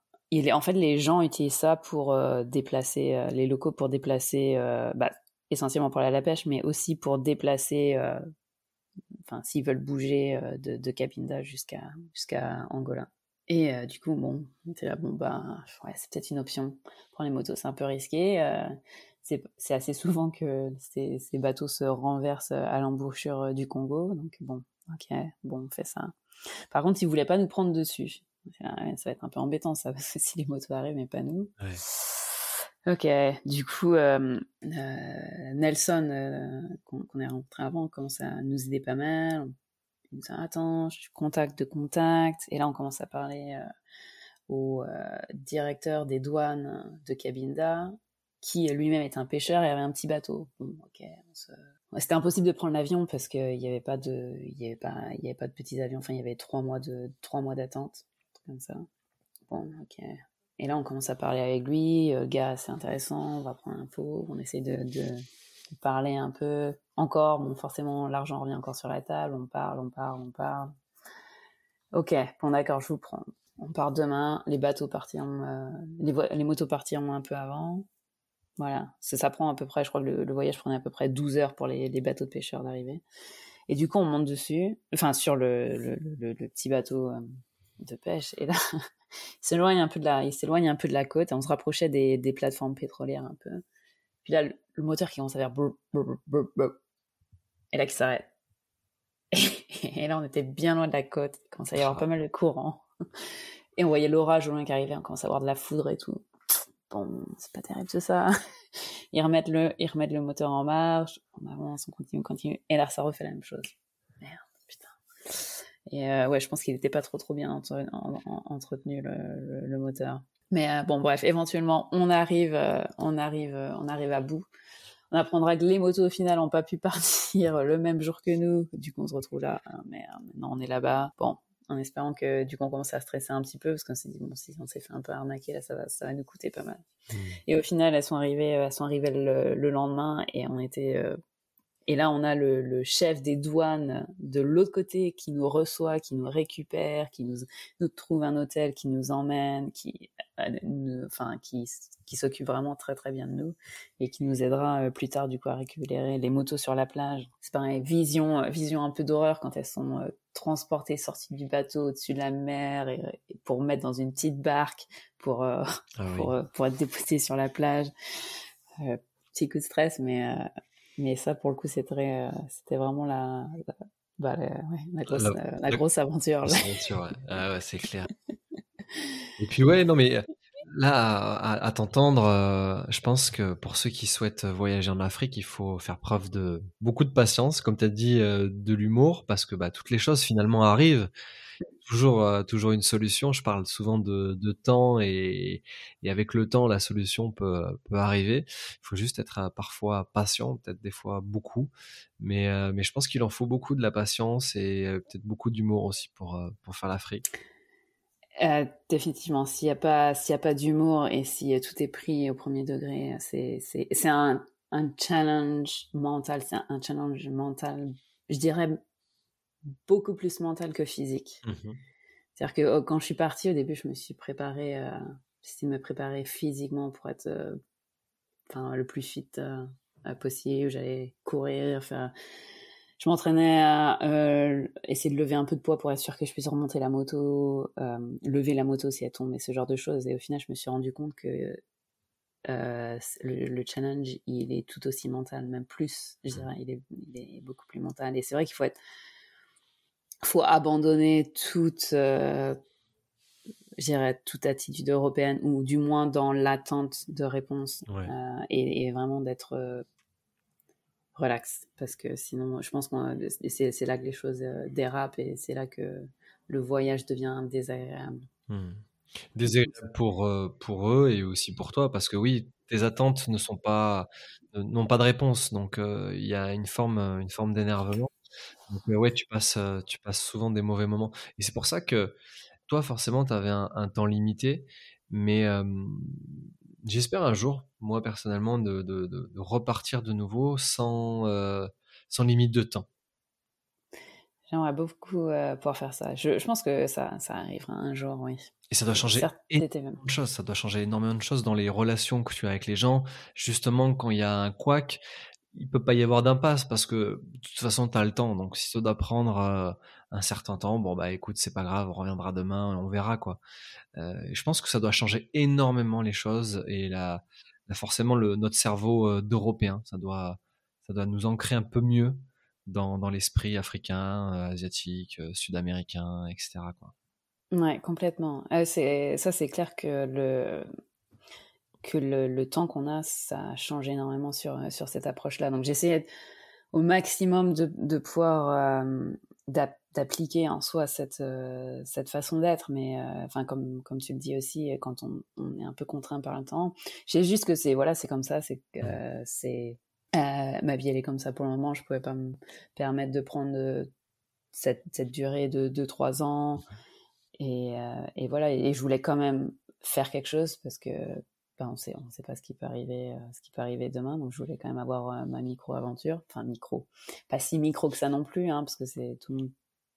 en fait, les gens utilisent ça pour euh, déplacer euh, les locaux pour déplacer, euh, bah, essentiellement pour aller à la pêche, mais aussi pour déplacer, enfin, s'ils veulent bouger de, de Capinda jusqu'à jusqu'à Angola. Et du coup, bon, là, bon, bah, c'est peut-être une option. Prendre les motos, c'est un peu risqué. c'est assez souvent que ces, bateaux se renversent à l'embouchure du Congo. Donc, bon, ok, bon, on fait ça. Par contre, ils voulaient pas nous prendre dessus. Ça va être un peu embêtant ça, parce que si les motos arrivent, mais pas nous. Ok, du coup, euh, euh, Nelson, euh, qu'on est rencontré avant, commence à nous aider pas mal. Il nous dit attends, je suis contact de contact. Et là, on commence à parler au directeur des douanes de Cabinda, qui lui-même est un pêcheur et avait un petit bateau. Bon, ok, c'était impossible de prendre l'avion parce qu'il n'y avait pas de, il y avait pas, il y avait pas de petits avions. Enfin, il y avait trois mois de, trois mois d'attente comme ça. Bon, ok. Et là, on commence à parler avec lui. Euh, gars, c'est intéressant, on va prendre un. On essaie de, de, parler un peu. Encore, bon, forcément, l'argent revient encore sur la table. On parle, on parle, on parle. Ok, bon, d'accord, je vous prends. on part demain, les bateaux partiront, les, les motos partiront un peu avant. Voilà, ça, prend à peu près, je crois que le, voyage prenait à peu près 12 heures pour les, bateaux de pêcheurs d'arriver. Et du coup, on monte dessus, enfin sur le, petit bateau euh, de pêche. Et là, il s'éloigne un peu de la, il s'éloigne un peu de la côte. Et on se rapprochait des, plateformes pétrolières un peu. Puis là, le, moteur qui commence à faire et là qui s'arrête. Et, là, on était bien loin de la côte. Il commence à y avoir pas mal de courant. Et on voyait l'orage au loin qui arrivait. On commence à avoir de la foudre et tout bon, c'est pas terrible tout ça. ils remettent le, ils remettent le moteur en marche, on avance, on continue, on continue, et là ça refait la même chose. Et euh, ouais, je pense qu'il était pas trop trop bien entretenu le, le, moteur. Mais euh, bon, bref, éventuellement, on arrive, euh, on arrive, on arrive à bout. On apprendra que les motos au final n'ont pas pu partir le même jour que nous. Du coup, on se retrouve là. Mais maintenant, on est là-bas. Bon, en espérant que du coup on commence à stresser un petit peu parce qu'on s'est dit bon si on s'est fait un peu arnaquer là ça va ça va nous coûter pas mal mmh. et au final elles sont arrivées elles sont arrivées le, lendemain et on était et là on a le, chef des douanes de l'autre côté qui nous reçoit qui nous récupère qui nous nous trouve un hôtel qui nous emmène qui euh, enfin qui qui s'occupe vraiment très très bien de nous et qui nous aidera euh, plus tard du coup à récupérer les motos sur la plage. C'est pareil, vision vision un peu d'horreur quand elles sont transporter, sortir du bateau au-dessus de la mer et, pour mettre dans une petite barque pour, euh, ah pour, euh, pour, être déposé sur la plage. Euh, petit coup de stress, mais, euh, mais ça, pour le coup, c'était c'était vraiment la, la, bah, la, grosse, la, grosse aventure. aventure ouais. Ah ouais, c'est clair. et puis, ouais, non, mais Là, à, t'entendre, euh, je pense que pour ceux qui souhaitent voyager en Afrique, il faut faire preuve de beaucoup de patience, comme tu as dit, euh, de l'humour, parce que bah, toutes les choses finalement arrivent. Toujours, euh, toujours une solution. Je parle souvent de, temps et, avec le temps, la solution peut, arriver. Il faut juste être parfois patient, peut-être des fois beaucoup, mais, mais je pense qu'il en faut beaucoup de la patience et peut-être beaucoup d'humour aussi pour, faire l'Afrique. Euh, définitivement, s'il n'y a pas, pas d'humour et si tout est pris au premier degré, c'est, un challenge mental, c'est un, challenge mental, je dirais beaucoup plus mental que physique. Mmh C'est-à-dire que oh, quand je suis partie au début, je me suis préparée, euh, j'essaie de me préparer physiquement pour être, euh, enfin, le plus fit euh, possible. J'allais courir, faire je m'entraînais à euh, essayer de lever un peu de poids pour être sûr que je puisse remonter la moto, euh, lever la moto si elle tombe, et ce genre de choses. Et au final, je me suis rendu compte que euh, le, challenge, il est tout aussi mental, même plus, je dirais, il est, il est beaucoup plus mental. Et c'est vrai qu'il faut être, faut abandonner toute, dirais, toute attitude européenne, ou du moins dans l'attente de réponse, et, et, vraiment d'être relax parce que sinon je pense que c'est là que les choses euh, dérapent et c'est là que le voyage devient désagréable. Hmm. Désagréable pour, euh, pour eux et aussi pour toi parce que oui, tes attentes ne sont pas n'ont pas de réponse donc euh, il y a une forme une forme d'énervement. Donc ouais, tu passes tu passes souvent des mauvais moments et c'est pour ça que toi forcément tu avais un, un, temps limité mais J'espère un jour, moi personnellement, de, de, de, repartir de nouveau sans, euh, sans limite de temps. J'aimerais beaucoup euh, pouvoir faire ça. Je, je, pense que ça, ça arrivera un jour, oui. Et ça doit changer énormément de choses. Ça doit changer énormément de choses dans les relations que tu as avec les gens. Justement, quand il y a un couac, il peut pas y avoir d'impasse parce que de toute façon, tu as le temps. Donc, si ça doit prendre euh, un certain temps, bon, bah écoute, c'est pas grave, on reviendra demain, on verra, quoi. Euh, je pense que ça doit changer énormément les choses et là, forcément, le, notre cerveau euh, d'Européen, ça doit, ça doit nous ancrer un peu mieux dans, dans l'esprit africain, euh, asiatique, sud-américain, etc., quoi. Ouais, complètement. c'est, ça, c'est clair que le, que le, temps qu'on a, ça change énormément sur, sur cette approche-là. Donc j'essaie au maximum de, de pouvoir euh, d'appliquer en soi cette, euh, cette façon d'être, mais euh, comme, comme tu le dis aussi, quand on, on, est un peu contraint par le temps, j'ai juste que c'est voilà, c'est comme ça, c'est c'est ma vie elle est comme ça pour le moment, je pouvais pas me permettre de prendre cette, cette durée de 2-3 ans. Et, et, voilà, et je voulais quand même faire quelque chose parce que on on sait pas ce qui peut arriver, euh, ce qui peut arriver demain. Donc je voulais quand même avoir euh, ma micro aventure, enfin micro, pas si micro que ça non plus, hein, parce que c'est tout le monde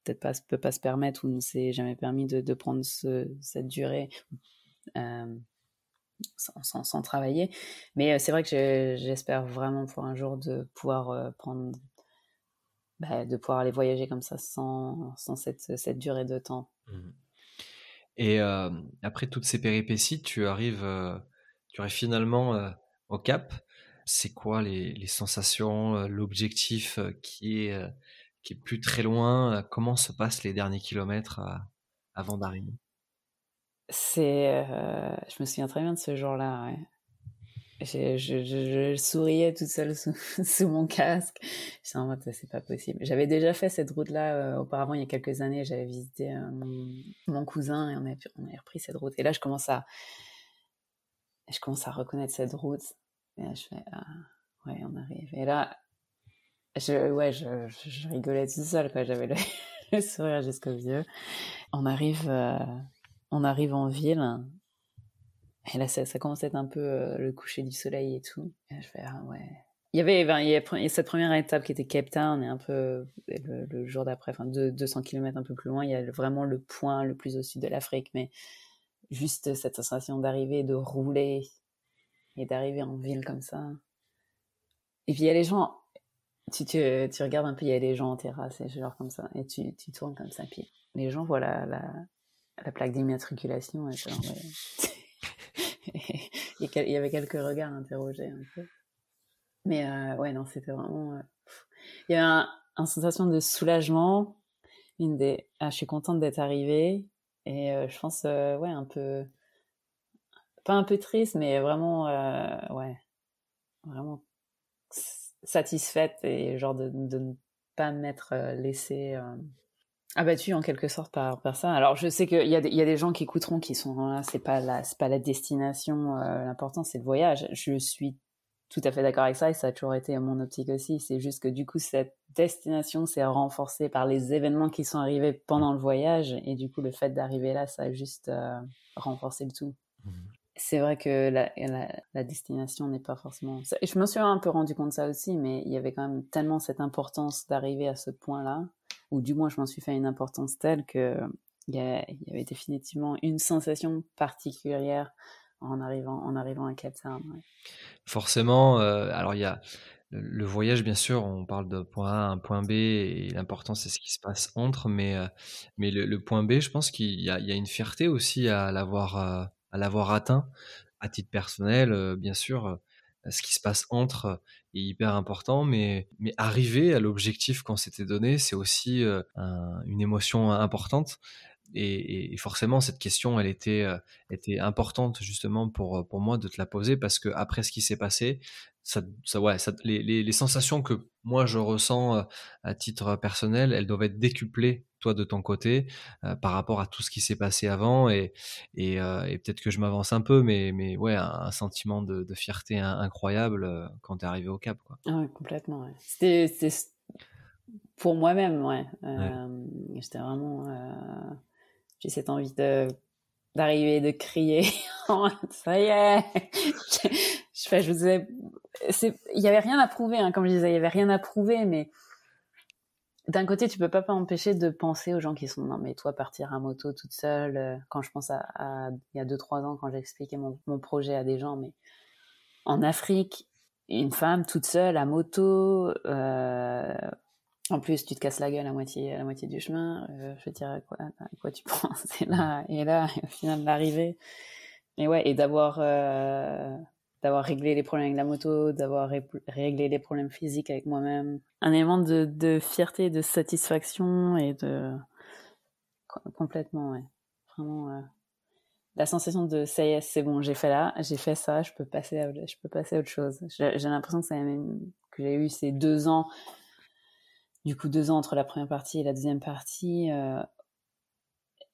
peut-être pas peut pas se permettre ou ne s'est jamais permis de, prendre cette durée sans, sans, travailler. Mais c'est vrai que j'espère vraiment pour un jour de pouvoir prendre bah, de pouvoir aller voyager comme ça sans, cette durée de temps. Mmh. Et après toutes ces péripéties, tu arrives, tu arrives finalement au Cap. C'est quoi les, sensations, l'objectif qui est qui est plus très loin Comment se passent les derniers kilomètres avant d'arriver? C'est, je me souviens très bien de ce jour-là. Je, souriais toute seule sous, mon casque. J'étais en mode, c'est pas possible. J'avais déjà fait cette route-là euh, auparavant, il y a quelques années. J'avais visité euh, mon, cousin et on avait repris cette route. Et là, je commence à, je commence à reconnaître cette route. Et là, je fais, ah, ouais, on arrive. Et là, je, ouais, je, rigolais tout seul, quoi. J'avais le, sourire jusqu'aux yeux. On arrive, euh, on arrive en ville et là, ça, ça commence à être un peu euh, le coucher du soleil et tout. Je fais, ah ouais. Il y avait, il y a cette première étape qui était Cape Town et un peu le, jour d'après, enfin 200 km un peu plus loin, il y a vraiment le point le plus au sud de l'Afrique, mais juste cette sensation d'arriver, de rouler et d'arriver en ville comme ça. Et puis il y a les gens, tu, tu, tu, regardes un peu, il y a les gens en terrasse et genre comme ça, et tu, tu tournes comme ça, puis les gens voient la, la, la plaque d'immatriculation et ouais. il y avait quelques regards interrogés un peu. Mais euh, ouais, non, c'était vraiment. Euh, il y a un, une sensation de soulagement. Une des. Ah, je suis contente d'être arrivée. Et euh, je pense, ouais, un peu. Pas un peu triste, mais vraiment, ouais. Vraiment satisfaite et genre de, de ne pas m'être laissée abattu en quelque sorte par, par ça. Alors je sais qu'il y, y a des gens qui écouteront qui sont là, c'est pas la, pas la destination, euh, l'important c'est le voyage. Je suis tout à fait d'accord avec ça et ça a toujours été mon optique aussi. C'est juste que du coup cette destination s'est renforcée par les événements qui sont arrivés pendant le voyage et du coup le fait d'arriver là ça a juste euh, renforcé le tout. Mmh. C'est vrai que la, la, la destination n'est pas forcément. Je me suis un peu rendu compte de ça aussi, mais il y avait quand même tellement cette importance d'arriver à ce point-là ou du moins je m'en suis fait une importance telle que il y, avait définitivement une sensation particulière en arrivant en arrivant à Cap Forcément, euh, alors il y a le voyage, bien sûr, on parle de point A à un point B et l'important c'est ce qui se passe entre, mais, euh, mais le, point B, je pense qu'il y, a une fierté aussi à l'avoir euh, atteint à titre personnel, bien sûr ce qui se passe entre est hyper important, mais, mais arriver à l'objectif qu'on s'était donné, c'est aussi une émotion importante. Et, forcément, cette question, elle était, euh, était importante justement pour, pour moi de te la poser parce que après ce qui s'est passé, ça, ça, ouais, ça, les, les, les, sensations que moi je ressens euh, à titre personnel, elles doivent être décuplées toi de ton côté euh, par rapport à tout ce qui s'est passé avant et, et, euh, et peut-être que je m'avance un peu mais, mais ouais un, sentiment de, de fierté incroyable euh, quand tu es arrivé au Cap quoi. Ah ouais, complètement ouais. C'était pour moi-même ouais, euh, j'étais vraiment j'ai cette envie de d'arriver de crier ça y est je, je, je vous disais il y avait rien à prouver hein, comme je disais il y avait rien à prouver mais d'un côté, tu peux pas empêcher de penser aux gens qui sont non mais toi partir à moto toute seule. Euh, quand je pense à, il y a deux trois ans quand j'ai expliqué mon, mon, projet à des gens, mais en Afrique, une femme toute seule à moto. Euh, en plus, tu te casses la gueule à moitié la moitié du chemin. Euh, je veux dire à quoi, tu penses? Et là et là, au final l'arrivée. Et ouais, et d'avoir euh, d'avoir réglé les problèmes avec la moto, d'avoir réglé les problèmes physiques avec moi-même. Un élément de, fierté, de satisfaction et de complètement, ouais. Vraiment, euh... la sensation de ça y est, c'est bon, j'ai fait là, j'ai fait ça, je peux passer, à, je peux passer à autre chose. J'ai l'impression que j'ai eu ces deux ans, du coup deux ans entre la première partie et la deuxième partie, euh,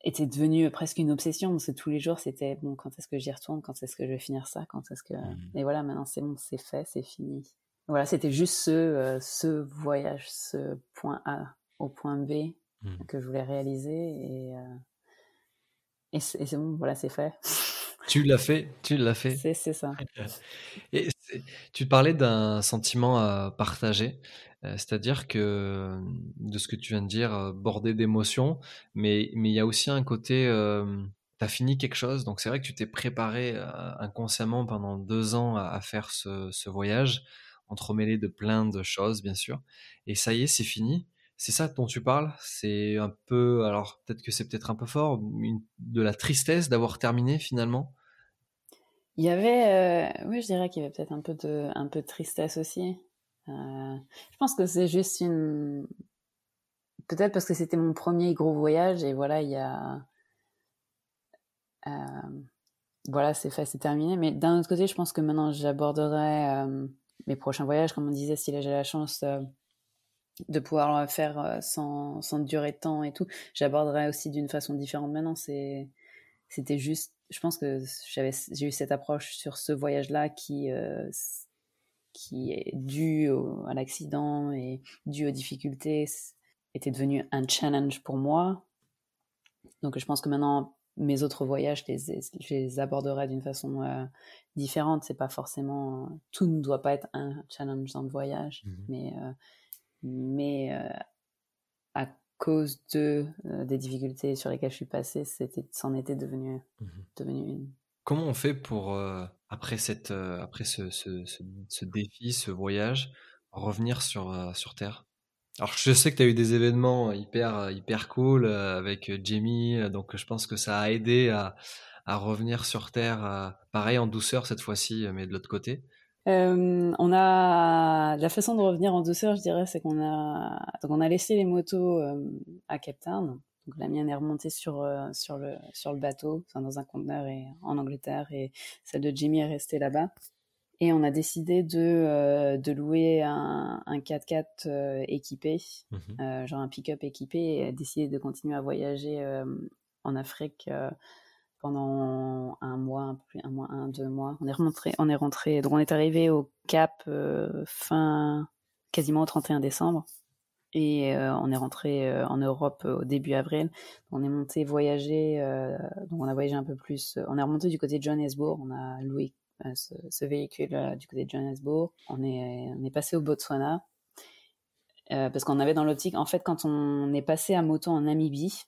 était devenu presque une obsession. Parce que tous les jours c'était bon quand est-ce que j'y retourne? Quand est-ce que je vais finir ça? Quand est-ce que mmh. et voilà maintenant c'est bon c'est fait c'est fini. Voilà c'était juste ce euh, ce voyage ce point A au point B mmh. que je voulais réaliser et euh, et c'est bon voilà c'est fait. Tu l'as fait tu l'as fait. C'est c'est ça. Et Tu parlais d'un sentiment à partager, c'est-à-dire que de ce que tu viens de dire, bordé d'émotions, mais mais il y a aussi un côté, tu as fini quelque chose, donc c'est vrai que tu t'es préparé inconsciemment pendant deux ans à, faire ce, voyage, entremêlé de plein de choses bien sûr, et ça y est, c'est fini. C'est ça dont tu parles? C'est un peu, alors peut-être que c'est peut-être un peu fort, de la tristesse d'avoir terminé finalement? Il y avait, euh, oui, je dirais qu'il y avait peut-être un peu un peu de tristesse aussi. Euh, je pense que c'est juste une, peut-être parce que c'était mon premier gros voyage et voilà, il y a, euh, voilà, c'est fait, c'est terminé. Mais d'un autre côté, je pense que maintenant j'aborderai mes prochains voyages, comme on disait, si j'ai la chance de pouvoir le faire sans, sans durer de temps et tout, j'aborderai aussi d'une façon différente maintenant. C'est, c'était juste je pense que j'avais, j'ai eu cette approche sur ce voyage-là qui, euh, qui est dû à l'accident et dû aux difficultés, était devenu un challenge pour moi. Donc je pense que maintenant, mes autres voyages, je les, je les aborderai d'une façon euh, différente. C'est pas forcément, tout ne doit pas être un challenge dans le voyage, mmh mais, euh, mais à cause de euh, des difficultés sur lesquelles je suis passé, c'était, c'en était devenu, mmh devenu une. Comment on fait pour, euh, après, cette, euh, après ce, ce, ce, défi, ce voyage, revenir sur, sur Terre? Alors, je sais que tu as eu des événements hyper, hyper cool avec Jamie, donc je pense que ça a aidé à, à revenir sur Terre, pareil en douceur cette fois-ci, mais de l'autre côté. Euh, on a la façon de revenir en douceur, je dirais, c'est qu'on a donc on a laissé les motos euh, à Cape Town. Donc la mienne est remontée sur euh, sur le sur le bateau, enfin, dans un conteneur et en Angleterre, et celle de Jimmy est restée là-bas. Et on a décidé de de louer un, un 4x4 équipé, mmh genre un pick-up équipé, et décider de continuer à voyager en Afrique pendant un mois, un, peu un mois, un, deux mois. On est rentré, on est rentré, donc on est arrivé au Cap euh, fin, quasiment au 31 décembre. Et euh, on est rentré euh, en Europe au début avril. On est monté voyager, donc on a voyagé un peu plus. On est remonté du côté de Johannesburg. On a loué ce, ce, véhicule du côté de Johannesburg. On est, on est passé au Botswana. parce qu'on avait dans l'optique, en fait, quand on est passé à moto en Namibie,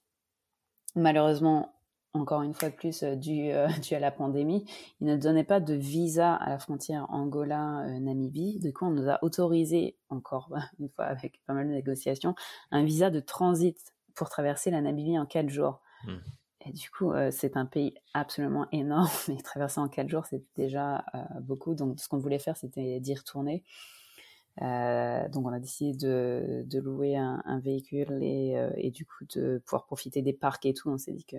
malheureusement, encore une fois de plus euh, dû, euh, dû, à la pandémie, il ne donnait pas de visa à la frontière Angola-Namibie. du coup, on nous a autorisé, encore une fois avec pas mal de négociations, un visa de transit pour traverser la Namibie en quatre jours. Hmm. Et du coup, euh, c'est un pays absolument énorme, mais traverser en quatre jours, c'est déjà beaucoup. Donc, ce qu'on voulait faire, c'était d'y retourner. donc on a décidé de, de louer un, un véhicule et, et, du coup de pouvoir profiter des parcs et tout. On s'est dit que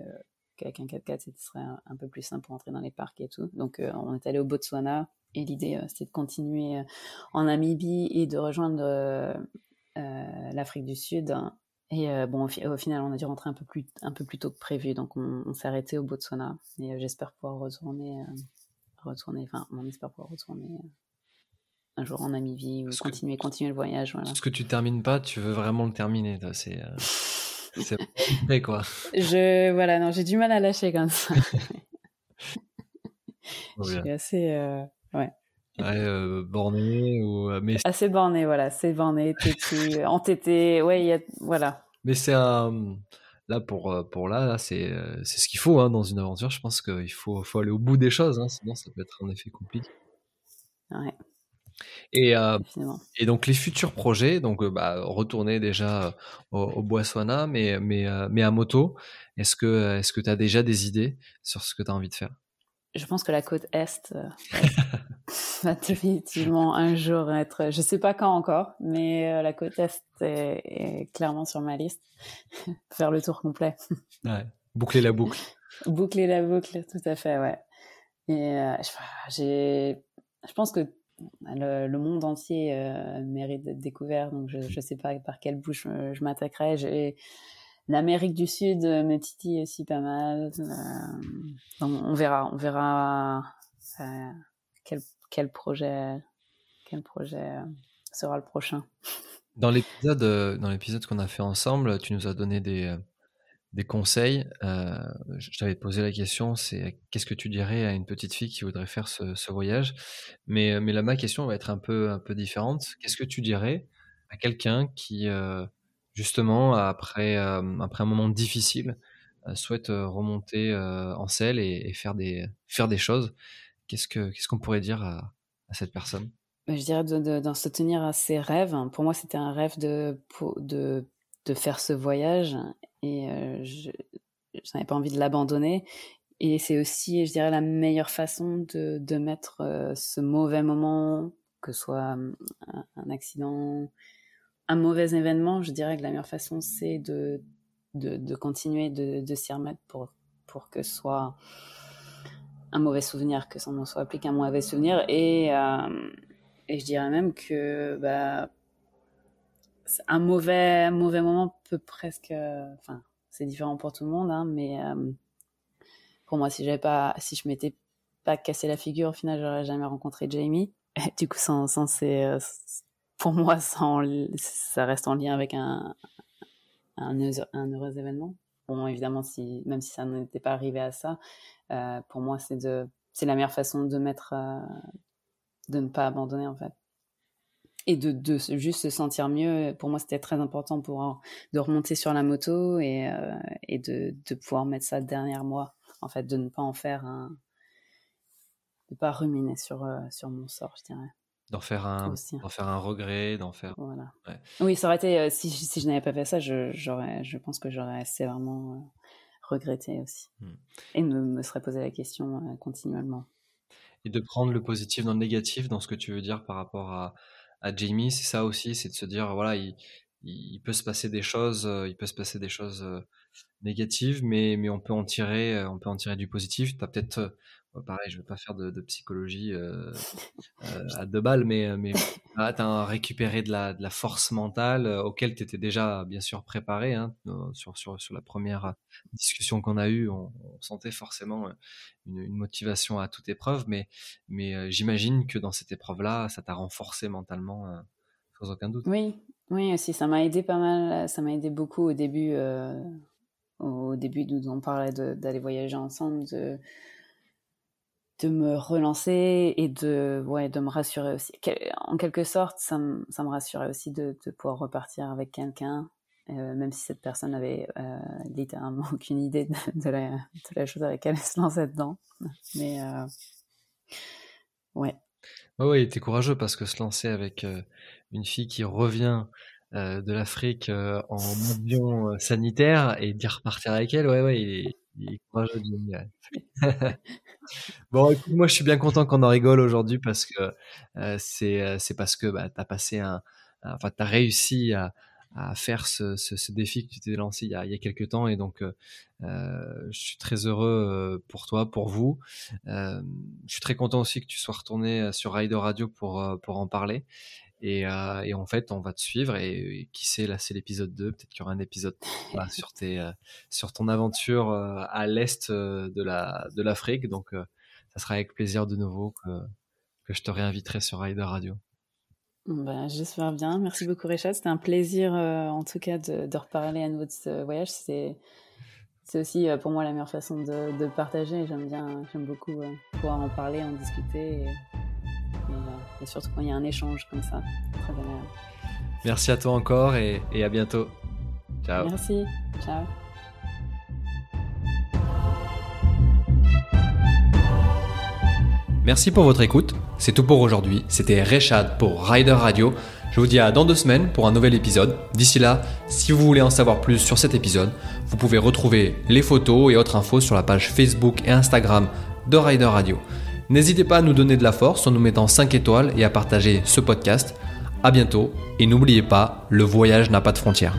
qu'avec un 4x4, ce serait un, peu plus simple pour entrer dans les parcs et tout. Donc, euh, on est allé au Botswana et l'idée, euh, c'était de continuer euh, en Namibie et de rejoindre l'Afrique du Sud. Et bon, au, final, on a dû rentrer un peu plus, un peu plus tôt que prévu, donc on, s'est arrêté au Botswana. Et j'espère pouvoir retourner, retourner, enfin, on espère pouvoir retourner un jour en Namibie ou continuer, continuer le voyage. Voilà. Ce que tu termines pas, tu veux vraiment le terminer. C'est. C'est fait, quoi. Je, voilà, non, j'ai du mal à lâcher comme ça. je suis assez, euh, ouais. Ouais, euh, borné ou euh, mais assez borné, voilà, assez borné, têtu, entêté, ouais, y a, voilà. Mais c'est un là pour pour là, là c'est c'est ce qu'il faut hein, dans une aventure. Je pense qu'il faut faut aller au bout des choses, hein, sinon ça peut être un effet compliqué. Ouais. Et, euh, et donc les futurs projets, donc euh, bah, retourner déjà au, au Botswana, mais, mais, euh, mais à moto, est-ce que tu as déjà des idées sur ce que tu as envie de faire? Je pense que la côte Est va définitivement un jour être, je sais pas quand encore, mais la côte Est est, clairement sur ma liste. faire le tour complet. ouais. Boucler la boucle. Boucler la boucle, tout à fait, ouais. Et j'ai, je pense que le, monde entier euh, mérite d'être découvert, donc je ne sais pas par quelle bouche je, m'attaquerai. L'Amérique du Sud me titille aussi pas mal. Euh, on verra, on verra euh, quel, quel, projet, quel projet sera le prochain. Dans l'épisode, dans l'épisode qu'on a fait ensemble, tu nous as donné des, des conseils, euh, je t'avais posé la question, c'est qu'est-ce que tu dirais à une petite fille qui voudrait faire ce, voyage? Mais, mais là, ma question va être un peu, un peu différente. Qu'est-ce que tu dirais à quelqu'un qui, justement, après, après un moment difficile, souhaite remonter en selle et, faire, des, faire des choses? Qu'est-ce qu'on pourrait dire à, cette personne? Bah, je dirais d'en se tenir à ses rêves. Pour moi, c'était un rêve de, de, de, faire ce voyage et euh, je, n'avais pas envie de l'abandonner. Et c'est aussi, je dirais, la meilleure façon de, de mettre euh, ce mauvais moment, que ce soit un, un, accident, un mauvais événement, je dirais que la meilleure façon, c'est de, de, continuer de, de s'y remettre pour, pour que ce soit un mauvais souvenir, que ça ne soit plus qu'un mauvais souvenir. Et, euh, je dirais même que bah, un mauvais, mauvais moment peut presque. Enfin, c'est différent pour tout le monde, hein, mais euh, pour moi, si j'avais pas, si je m'étais pas cassé la figure, au final, j'aurais jamais rencontré Jamie. Du coup, sans, sans c'est, pour moi, ça, ça reste en lien avec un, un, un heureux événement. Bon, évidemment, si, même si ça n'était pas arrivé à ça, euh, pour moi, c'est de, c'est la meilleure façon de mettre, euh, de ne pas abandonner en fait. Et de, de juste se sentir mieux, pour moi c'était très important pour de remonter sur la moto et, euh, et de, de, pouvoir mettre ça derrière moi, en fait, de ne pas en faire un. de pas ruminer sur, euh, sur mon sort, je dirais. D'en faire, un, d'en faire un regret, d'en faire. Voilà. Oui, ça aurait été. Euh, si, si je n'avais pas fait ça, je, j'aurais, je pense que j'aurais sévèrement regretté aussi. Hmm. Et me, me serais posé la question continuellement et de prendre le positif dans le négatif, dans ce que tu veux dire par rapport à, à Jamie, c'est ça aussi, c'est de se dire voilà, il, peut se passer des choses, euh, il peut se passer des choses euh, négatives, mais, on peut en tirer, euh, on peut en tirer du positif. Tu as peut-être pareil, je vais pas faire de, psychologie euh, euh, à deux balles, mais, euh, mais tu as récupéré de la, de la force mentale auquel tu étais déjà bien sûr préparé. Hein, sur, sur, sur la première discussion qu'on a eue, on, sentait forcément une, une, motivation à toute épreuve, mais, mais j'imagine que dans cette épreuve-là, ça t'a renforcé mentalement, sans aucun doute. Oui, oui, aussi, ça m'a aidé pas mal, ça m'a aidé beaucoup au début. au début, nous on parlait d'aller voyager ensemble, de, de me relancer et de, ouais, de me rassurer aussi. En quelque sorte, ça, me, ça me rassurait aussi de, de pouvoir repartir avec quelqu'un, euh, même si cette personne avait euh, littéralement aucune idée de, la, de, la, chose avec laquelle elle se lançait dedans. Mais euh, ouais. Ouais, ouais, il était courageux parce que se lancer avec euh, une fille qui revient euh, de l'Afrique en avion sanitaire et dire repartir avec elle, ouais, ouais, il est, bon, écoute, moi, je suis bien content qu'on en rigole aujourd'hui parce que euh, c'est euh, c'est parce que bah, tu as passé un, enfin, tu as réussi à, à faire ce, ce, défi que tu t'es lancé il y, a, il y a quelques temps et donc euh, je suis très heureux pour toi, pour vous. Je suis très content aussi que tu sois retourné sur Rider Radio pour, pour en parler et, euh, et, en fait, on va te suivre et, qui sait, là c'est l'épisode 2, peut-être qu'il y aura un épisode sur, tes, euh, sur ton aventure euh, à l'est de la de l'Afrique. Donc ça sera avec plaisir de nouveau que, je te réinviterai sur Rider Radio. Ben, J'espère bien. Merci beaucoup Richard. C'était un plaisir en tout cas de, reparler à nouveau de ce voyage. C'est aussi pour moi la meilleure façon de partager. J'aime bien, j'aime beaucoup pouvoir en parler, en discuter. Et et, surtout quand il y a un échange comme ça. Très agréable. Merci à toi encore et, et à bientôt. Ciao. Merci. Ciao. Merci pour votre écoute. C'est tout pour aujourd'hui. C'était Rechad pour Rider Radio. Je vous dis à dans deux semaines pour un nouvel épisode. D'ici là, si vous voulez en savoir plus sur cet épisode, vous pouvez retrouver les photos et autres infos sur la page Facebook et Instagram de Rider Radio. N'hésitez pas à nous donner de la force en nous mettant 5 étoiles et à partager ce podcast. A bientôt et n'oubliez pas, le voyage n'a pas de frontières.